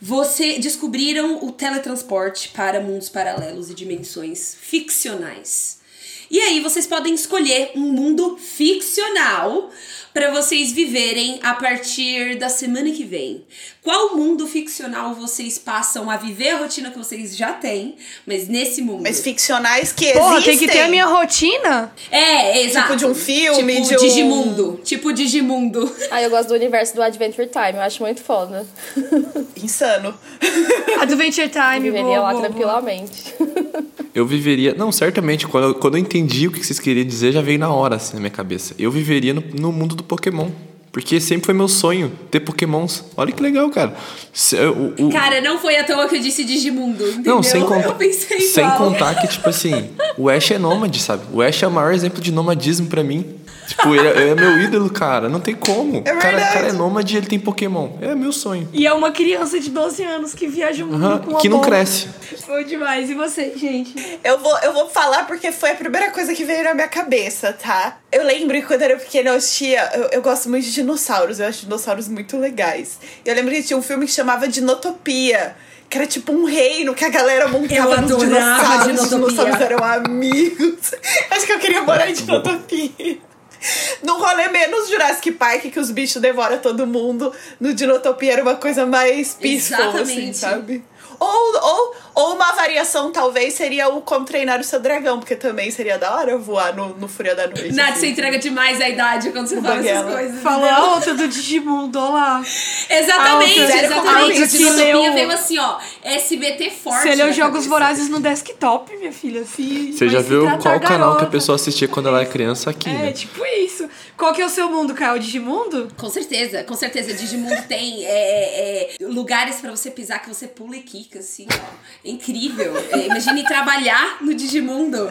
você descobriram o teletransporte para mundos paralelos e dimensões ficcionais. E aí vocês podem escolher um mundo ficcional para vocês viverem a partir da semana que vem. Qual mundo ficcional vocês passam a viver a rotina que vocês já têm, mas nesse mundo? Mas ficcionais que Porra, existem. tem que ter a minha rotina. É, exato. de um filme, tipo de um- Digimundo. Tipo Digimundo. (laughs) Ah, eu gosto do universo do Adventure Time, eu acho muito foda. (laughs) Insano. (laughs) Adventure Time, Viveria boa, lá boa. tranquilamente. Eu viveria. Não, certamente, quando eu, quando eu entendi o que vocês queriam dizer, já veio na hora, assim, na minha cabeça. Eu viveria no, no mundo do Pokémon. Porque sempre foi meu sonho ter Pokémons. Olha que legal, cara. O- o- Cara, não foi à toa que eu disse Digimundo, entendeu? não, sem contar, Eu pensei sem igual. contar que, tipo assim, o Ash é nômade, sabe? O Ash é o maior exemplo de nomadismo pra mim. Tipo, ele é, é meu ídolo, cara. Não tem como. É o, cara, cara é nômade e ele tem Pokémon. É meu sonho. E é uma criança de 12 anos que viaja mundo Aham, com uma que não bola. cresce. Foi demais. E você, gente? Eu vou, eu vou falar porque foi a primeira coisa que veio na minha cabeça, tá? Eu lembro que quando eu era pequena eu assistia. Eu, eu gosto muito de dinossauros, eu acho dinossauros muito legais. E eu lembro que tinha um filme que chamava Dinotopia. Que era tipo um reino que a galera montava Eu nos dinossauros. Os Dinotopia. dinossauros eram amigos. (laughs) Acho que eu queria morar em Dinotopia. Num rolê menos Jurassic Park, que os bichos devoram todo mundo, no Dinotopia era uma coisa mais peaceful, assim, Exatamente. sabe? Ou, ou, ou uma variação, talvez, seria o como treinar o seu dragão, porque também seria da hora voar no, no Fúria da Noite. Nath, assim. você entrega demais a idade quando você O fala essas coisas. Falou entendeu? a outra do Digimundo, olha lá. Exatamente, zero exatamente. A Dinotopia veio assim, ó, SBT forte. Você leu na Jogos cabeça. Vorazes no desktop, minha filha. Se Você já viu qual canal que a pessoa assistia quando ela era criança aqui, É, né? tipo isso. Qual que é o seu mundo, Caio? O Digimundo? Com certeza, com certeza. Digimundo tem é, é, lugares pra você pisar que você pula e quica, assim, ó. É incrível. É, imagine trabalhar no Digimundo.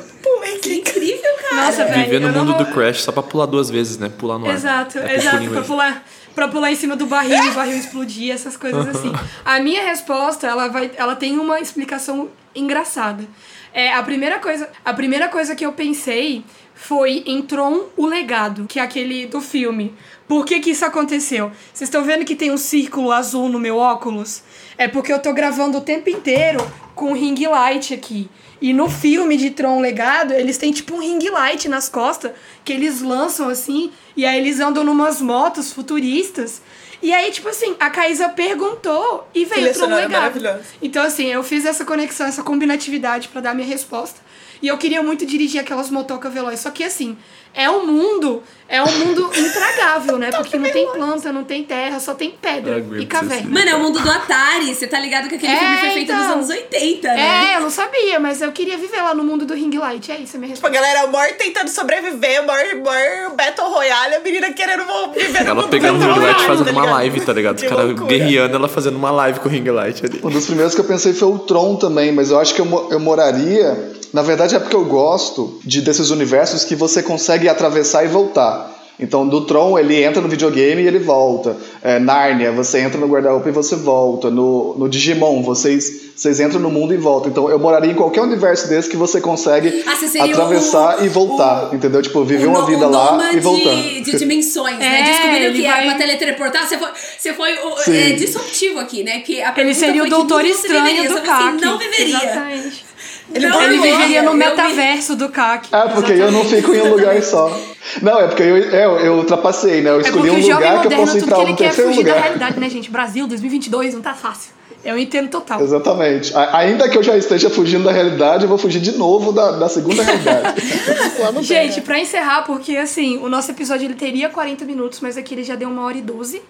Que incrível, cara. Nossa, velho. Viver no mundo vou- do Crash só pra pular duas vezes, né? Pular no ar. Exato, É exato. pulinho Pra pular, pra pular em cima do barril e o barril explodir, essas coisas (laughs) assim. A minha resposta, ela, vai, ela tem uma explicação engraçada. É, a, primeira coisa, a primeira coisa que eu pensei foi em Tron, o Legado, que é aquele do filme. Por que que isso aconteceu? Vocês estão vendo que tem um círculo azul no meu óculos? É porque eu tô gravando o tempo inteiro com ring light aqui. E no filme de Tron Legado, eles têm tipo um ring light nas costas, que eles lançam assim, e aí eles andam numas motos futuristas. E aí, tipo assim, a Caísa perguntou e veio Tron Legado. Então, assim, eu fiz essa conexão, essa combinatividade pra dar minha resposta. E eu queria muito dirigir aquelas motocas velozes. Só que, assim, é um mundo, é um mundo intragável, né? Porque não tem planta, não tem terra, só tem pedra e caverna. Mano, é o mundo do Atari. Você tá ligado que aquele É, filme foi feito nos então. anos 80, né? É, eu não sabia, mas eu queria viver lá no mundo do ring light. É isso, a minha Tipo, a resposta. galera mor tentando sobreviver, mor, mor Battle Royale, a menina querendo viver no Ela mundo pegando o ring light fazendo tá uma live, tá ligado? Caras loucura. guerreando, ela fazendo uma live com o ring light ali. Um dos primeiros que eu pensei foi o Tron também, mas eu acho que eu, eu moraria. Na verdade é porque eu gosto de desses universos que você consegue atravessar e voltar. Então, do Tron, ele entra no videogame e ele volta. É, Nárnia, você entra no guarda-roupa e você volta. No, no Digimon, vocês, vocês entram no mundo e voltam. Então, eu moraria em qualquer universo desse que você consegue Ah, atravessar o- e voltar. o- entendeu? Tipo, viver uma vida lá e voltar. de dimensões, né? É, Descobriram ele que era vai- pra teletransportar. Você foi, você foi o, é, disruptivo aqui, né? A Ele seria o que doutor estranho viveria. do assim, CAC. não viveria. Exatamente. Ele Não Ele viveria. no metaverso do CAC. Ah, porque eu não fico em um lugar só. Não, é porque eu, é, eu, eu ultrapassei, né? Eu É escolhi porque um o jovem lugar que eu moderno, posso ir tudo que ele quer é fugir da lugar. realidade, né, gente? Brasil, 2022, não tá fácil. Eu entendo total. Exatamente. Ainda que eu já esteja fugindo da realidade, eu vou fugir de novo da, da segunda realidade. (laughs) Gente, né? pra encerrar, porque assim, o nosso episódio ele teria 40 minutos, mas aqui ele já deu uma hora e 12.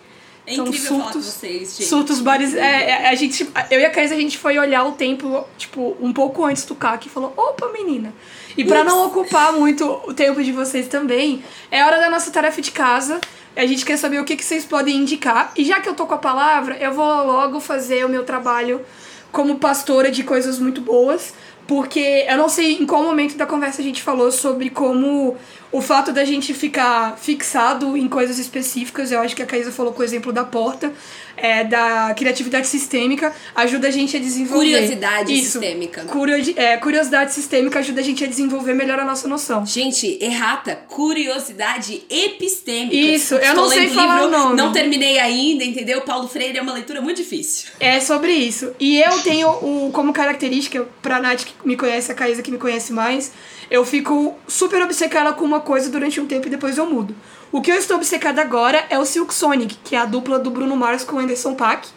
É Então, incrível falar com vocês, gente. Surtos bares. É, é, a gente, eu e a Caís, a gente foi olhar o tempo, tipo, um pouco antes do CAC e falou: opa, menina. E pra não ocupar muito o tempo de vocês também, é hora da nossa tarefa de casa. A gente quer saber o que, que vocês podem indicar. E já que eu tô com a palavra, eu vou logo fazer o meu trabalho como pastora de coisas muito boas. Porque eu não sei em qual momento da conversa a gente falou sobre como o fato da gente ficar fixado em coisas específicas, eu acho que a Caísa falou com o exemplo da porta, é, da criatividade sistêmica, ajuda a gente a desenvolver. Curiosidade Isso. sistêmica. É, curiosidade sistêmica ajuda a gente a desenvolver melhor a nossa noção. Gente, errata, curiosidade epistêmica. Isso, Estou eu não sei falar livro, o nome. Não terminei ainda, entendeu? Paulo Freire é uma leitura muito difícil. É sobre isso. E eu tenho o, como característica, pra Nath que me conhece, a Caísa que me conhece mais, eu fico super obcecada com uma coisa durante um tempo e depois eu mudo. O que eu estou obcecada agora é o Silk Sonic, que é a dupla do Bruno Mars com o Anderson Paak.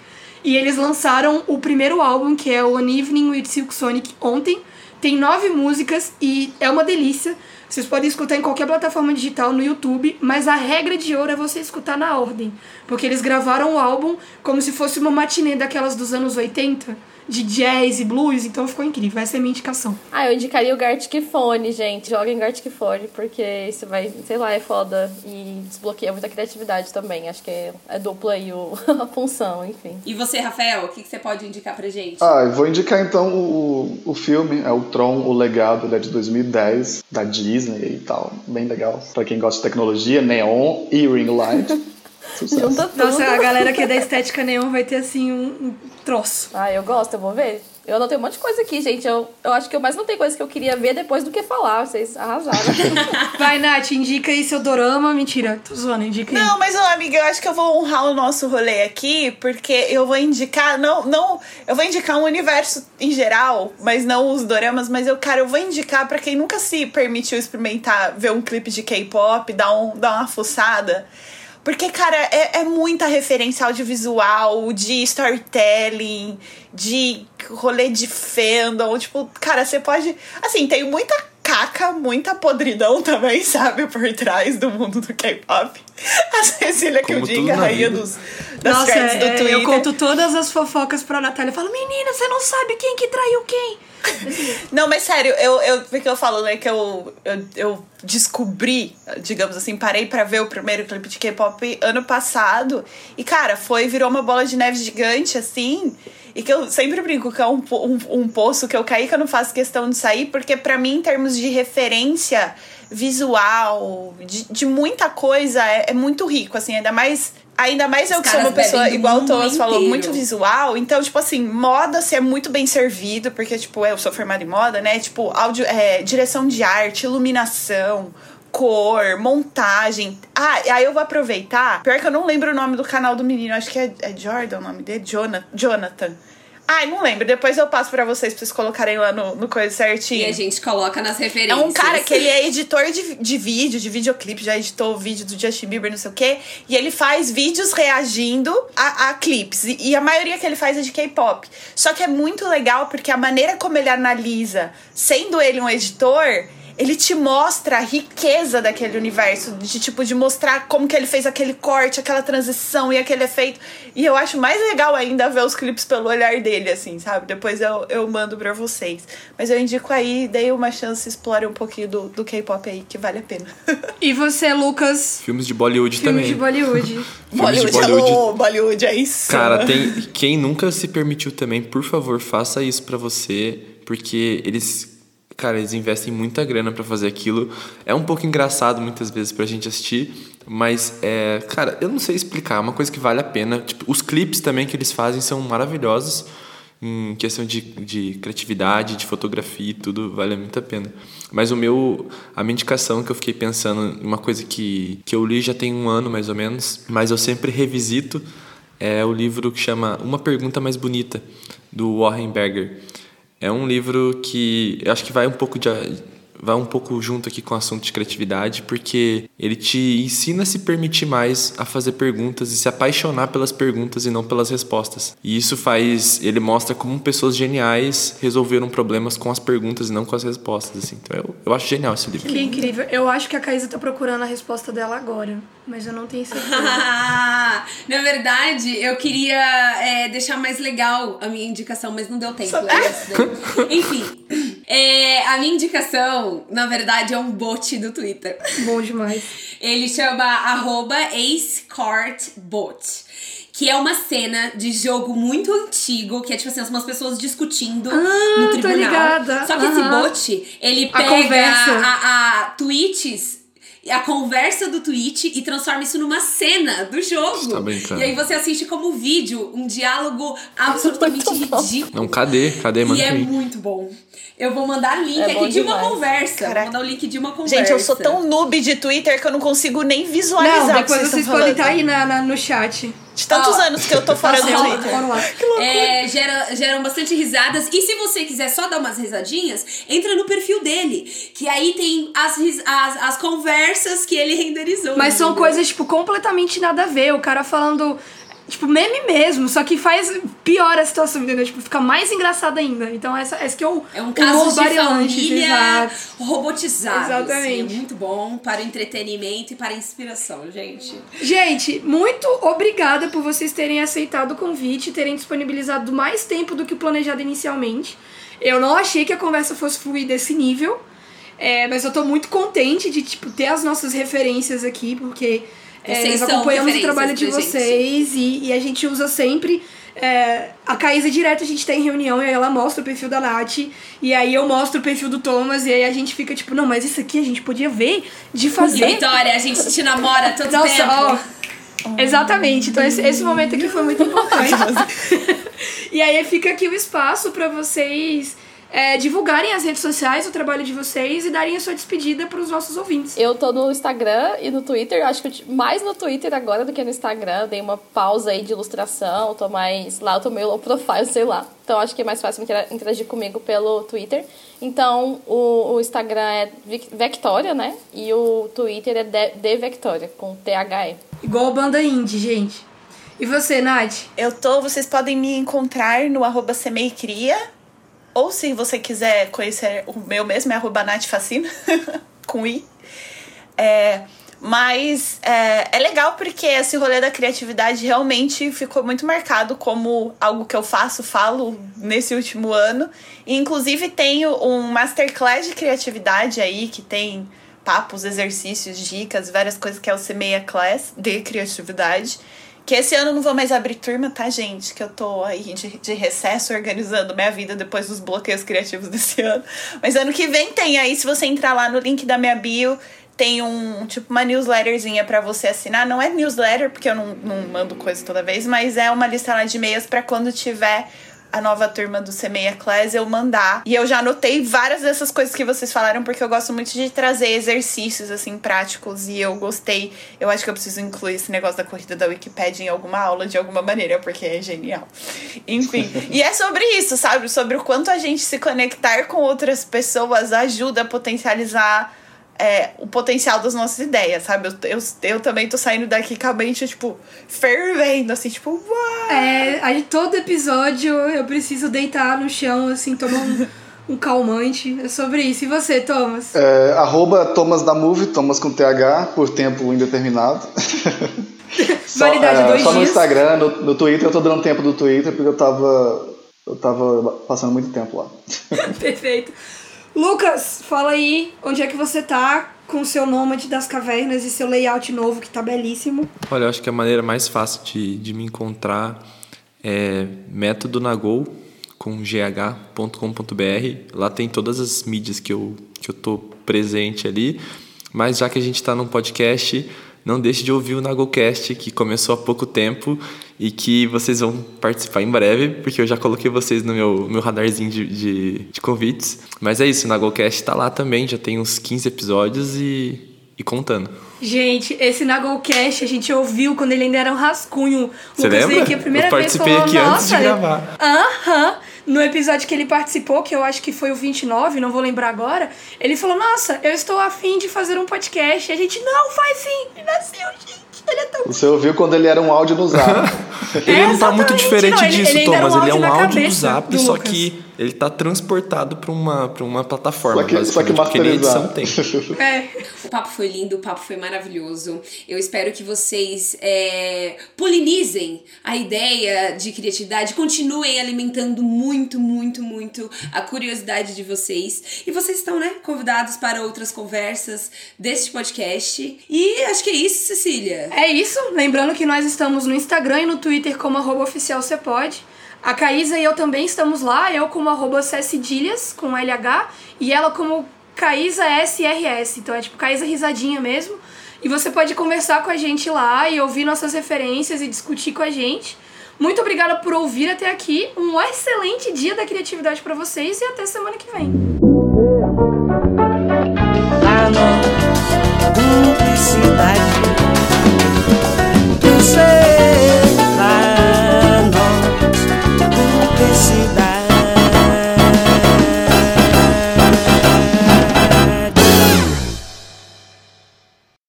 E eles lançaram o primeiro álbum, que é o An Evening with Silk Sonic, ontem. Tem nove músicas e é uma delícia. Vocês podem escutar em qualquer plataforma digital no YouTube, mas a regra de ouro é você escutar na ordem. Porque eles gravaram o álbum como se fosse uma matinê daquelas dos anos 80, de jazz e blues, então ficou incrível. Essa é a minha indicação. Ah, eu indicaria o Gartic Phone, gente. Joguem Gartic Phone, porque isso vai, sei lá, é foda. E desbloqueia muita criatividade também. Acho que é, é dupla aí o, (laughs) a função, enfim. E você, Rafael, o que, que você pode indicar pra gente? Ah, eu vou indicar então o, o filme, é o Tron, o Legado, ele é de 2010, da Disney e tal, bem legal. Pra quem gosta de tecnologia, neon e ring light. (laughs) Nossa, a galera que é da estética neon vai ter assim um, um troço. Ah, eu gosto, eu vou ver. Eu anotei um monte de coisa aqui, gente. Eu, eu acho que eu mais não tenho coisa que eu queria ver depois do que falar. Vocês arrasaram. (laughs) Vai, Nath, indica aí seu dorama. Mentira, tô zoando, indica aí. Não, mas, amiga, eu acho que eu vou honrar o nosso rolê aqui, porque eu vou indicar, não, não, eu vou indicar um universo em geral, mas não os doramas, mas eu, cara, eu vou indicar para quem nunca se permitiu experimentar ver um clipe de K-pop, dar, um, dar uma fuçada. Porque, cara, é, é muita referência audiovisual, de storytelling, de rolê de fandom. Tipo, cara, você pode. Assim, tem muita caca, muita podridão também, sabe? Por trás do mundo do K-pop. A Cecília que eu diga, rainha dos, das Nossa, threads do é, Twitter. eu conto todas as fofocas pra Natália. Eu falo, menina, você não sabe quem que traiu quem. (laughs) Não, mas sério, eu, eu, porque eu falo, né, que eu, eu, eu descobri, digamos assim, parei pra ver o primeiro clipe de K-pop ano passado. E, cara, foi, virou uma bola de neve gigante, assim. E que eu sempre brinco que é um, um, um poço que eu caí que eu não faço questão de sair, porque pra mim, em termos de referência visual, de, de muita coisa, é, é muito rico, assim, ainda mais. Ainda mais eu Os que sou uma pessoa, igual o Thomas falou, muito visual. Então, tipo assim, moda se é muito bem servido, porque, tipo, eu sou formada em moda, né? Tipo, áudio, é, direção de arte, iluminação, cor, montagem. Ah, aí eu vou aproveitar. Pior que eu não lembro o nome do canal do menino, acho que é, é Jordan o nome dele? Jonathan. Ai, não lembro. Depois eu passo pra vocês, pra vocês colocarem lá no, no coisa certinho. E a gente coloca nas É referências. um cara que ele é (laughs) editor de, de vídeo, de videoclipe, já editou o vídeo do Justin Bieber, não sei o quê. E ele faz vídeos reagindo a, a clipes. E, e a maioria que ele faz é de K-pop. Só que é muito legal porque a maneira como ele analisa, sendo ele um editor. Ele te mostra a riqueza daquele universo, de tipo, de mostrar como que ele fez aquele corte, aquela transição e aquele efeito. E eu acho mais legal ainda ver os clipes pelo olhar dele, assim, sabe? Depois eu, eu mando pra vocês. Mas eu indico aí, dei uma chance, explore um pouquinho do, do K-pop aí, que vale a pena. (laughs) E você, Lucas? Filmes de Bollywood Filme também. de Bollywood. (laughs) Filmes de Bollywood, Bollywood. alô, Bollywood, é isso. Cara, tem quem nunca se permitiu também, por favor, faça isso pra você, porque eles, cara, eles investem muita grana pra fazer aquilo. É um pouco engraçado muitas vezes pra gente assistir, mas é, cara, eu não sei explicar, é uma coisa que vale a pena. Tipo, os clipes também que eles fazem são maravilhosos em questão de, de criatividade, de fotografia e tudo, vale muito a pena. Mas o meu, a minha indicação que eu fiquei pensando, uma coisa que, que eu li já tem um ano mais ou menos, mas eu sempre revisito, é o livro que chama Uma Pergunta Mais Bonita, do Warren Berger. É um livro que eu acho que vai um pouco de, vai um pouco junto aqui com o assunto de criatividade, porque ele te ensina a se permitir mais a fazer perguntas e se apaixonar pelas perguntas e não pelas respostas. E isso faz, ele mostra como pessoas geniais resolveram problemas com as perguntas e não com as respostas, assim. Então eu, eu acho genial esse livro. Que incrível. Eu acho que a Caísa tá procurando a resposta dela agora, mas eu não tenho (laughs) certeza. Na verdade, eu queria é, deixar mais legal a minha indicação, mas não deu tempo. daí. (laughs) Enfim, é, a minha indicação, na verdade, é um bot do Twitter. Bom demais. Ele chama arroba acecartbot. Que é uma cena de jogo muito antigo, que é tipo assim, umas pessoas discutindo Ah, no tô tribunal. ligada. Só que esse Aham. bot, ele A pega conversa. a, a tweets, a conversa do tweet e transforma isso numa cena do jogo. Tá brincando. e aí você assiste como vídeo, um diálogo absolutamente ridículo. Não, cadê? Cadê, mano? E é muito bom. Eu vou mandar link É aqui de uma demais. conversa. Caraca. Vou mandar o link de uma conversa. Gente, eu sou tão noob de Twitter que eu não consigo nem visualizar Não, o que depois vocês estão podem estar aí na, na- no chat. De tantos Ó. anos que eu tô fora do Twitter. É, gera, geram bastante risadas. E se você quiser só dar umas risadinhas, entra no perfil dele. Que aí tem as, as, as conversas que ele renderizou. Mas são entendeu? coisas, tipo, completamente nada a ver. O cara falando, tipo, meme mesmo, só que faz pior a situação, entendeu? Tipo, fica mais engraçado ainda. Então, essa, esse que é o É um caso de família exato. robotizado. Exatamente. assim. é muito bom para o entretenimento e para a inspiração, gente. Gente, muito obrigada por vocês terem aceitado o convite, terem disponibilizado mais tempo do que o planejado inicialmente. Eu não achei que a conversa fosse fluir desse nível, é, mas eu tô muito contente de tipo, ter as nossas referências aqui, porque é, nós acompanhamos o trabalho de vocês e, e a gente usa sempre. é, a Caísa direto a gente tá em reunião e aí ela mostra o perfil da Nath, e aí eu mostro o perfil do Thomas, e aí a gente fica tipo, não, mas isso aqui a gente podia ver de fazer. Vitória, a gente te namora todo Nossa, tempo. ó. Exatamente. Então esse, esse momento aqui foi muito (laughs) importante. E aí fica aqui o espaço para vocês é, divulgarem as redes sociais, o trabalho de vocês e darem a sua despedida para os nossos ouvintes. Eu tô no Instagram e no Twitter, acho que mais no Twitter agora do que no Instagram. dei uma pausa aí de ilustração, tô mais. Lá eu tô meio low profile, sei lá. Então acho que é mais fácil interagir comigo pelo Twitter. Então o, o Instagram é Vectoria, né? E o Twitter é de, de Vectoria, com T-H-E. Igual banda indie, gente. E você, Nath? Eu tô, vocês podem me encontrar no arroba Semeicria ou se você quiser conhecer o meu mesmo, é arroba Fascina, (laughs) com I. É, mas é, é legal porque esse rolê da criatividade realmente ficou muito marcado como algo que eu faço, falo nesse último ano. E, inclusive tenho um masterclass de criatividade aí que tem papos, exercícios, dicas, várias coisas que é o Semeia Class de criatividade. Que esse ano eu não vou mais abrir turma, tá, gente? Que eu tô aí de, de recesso organizando minha vida depois dos bloqueios criativos (laughs) desse ano. Mas ano que vem tem aí, se você entrar lá no link da minha bio, tem um tipo uma newsletterzinha para você assinar. Não é newsletter, porque eu não, não mando coisa toda vez, mas é uma lista lá de e-mails para quando tiver a nova turma do Semeia Class eu mandar. E eu já anotei várias dessas coisas que vocês falaram, porque eu gosto muito de trazer exercícios, assim, práticos. E eu gostei. Eu acho que eu preciso incluir esse negócio da corrida da Wikipedia em alguma aula, de alguma maneira, porque é genial. Enfim. (laughs) e é sobre isso, sabe? Sobre o quanto a gente se conectar com outras pessoas ajuda a potencializar é, o potencial das nossas ideias, sabe? Eu, eu, eu também tô saindo daqui com a mente, tipo, fervendo, assim, tipo, uau! É, aí todo episódio eu preciso deitar no chão, assim, tomar um, um calmante. É sobre isso. E você, Thomas? É, arroba Thomas da Move, Thomas com TH, por tempo indeterminado. (laughs) só, Validade é, dois só dias. no Instagram, no, no Twitter, eu tô dando tempo do Twitter, porque eu tava. Eu tava passando muito tempo lá. (laughs) Perfeito. Lucas, fala aí onde é que você tá com o seu Nômade das Cavernas e seu layout novo que tá belíssimo. Olha, eu acho que a maneira mais fácil de, de me encontrar é método Nagol com gh.com.br. Lá tem todas as mídias que eu, que eu tô presente ali. Mas já que a gente está num podcast, não deixe de ouvir o Nagocast, que começou há pouco tempo e que vocês vão participar em breve, porque eu já coloquei vocês no meu, meu radarzinho de, de, de convites. Mas é isso, o Nagocast está lá também, já tem uns 15 episódios e, e contando. Gente, esse Nagolcast a gente ouviu quando ele ainda era um rascunho. Você Lucas lembra? aqui a primeira eu participei vez aqui antes de gravar. Aham. No episódio que ele participou, que eu acho que foi o 29, não vou lembrar agora, ele falou: Nossa, eu estou afim de fazer um podcast. E a gente, não, faz sim. E nasceu, gente. Ele é tão... Você ouviu quando ele era um áudio no zap. (laughs) ele é, não tá muito diferente não, disso, ele, ele Thomas. Um ele é um áudio no zap, só Lucas. que ele tá transportado para uma, pra uma plataforma. Só que, só que masterizado. tem. (laughs) É. O papo foi lindo, o papo foi maravilhoso. Eu espero que vocês é, polinizem a ideia de criatividade, continuem alimentando muito, muito, muito a curiosidade de vocês. E vocês estão, né, convidados para outras conversas deste podcast. E acho que é isso, Cecília. É isso. Lembrando que nós estamos no Instagram e no Twitter como arroba oficial pode. A Caísa e eu também estamos lá, eu como arroba Cedilhas, com LH, e ela como Caísa SRS. Então é tipo Caísa Risadinha mesmo. E você pode conversar com a gente lá e ouvir nossas referências e discutir com a gente. Muito obrigada por ouvir até aqui. Um excelente dia da criatividade para vocês e até semana que vem. see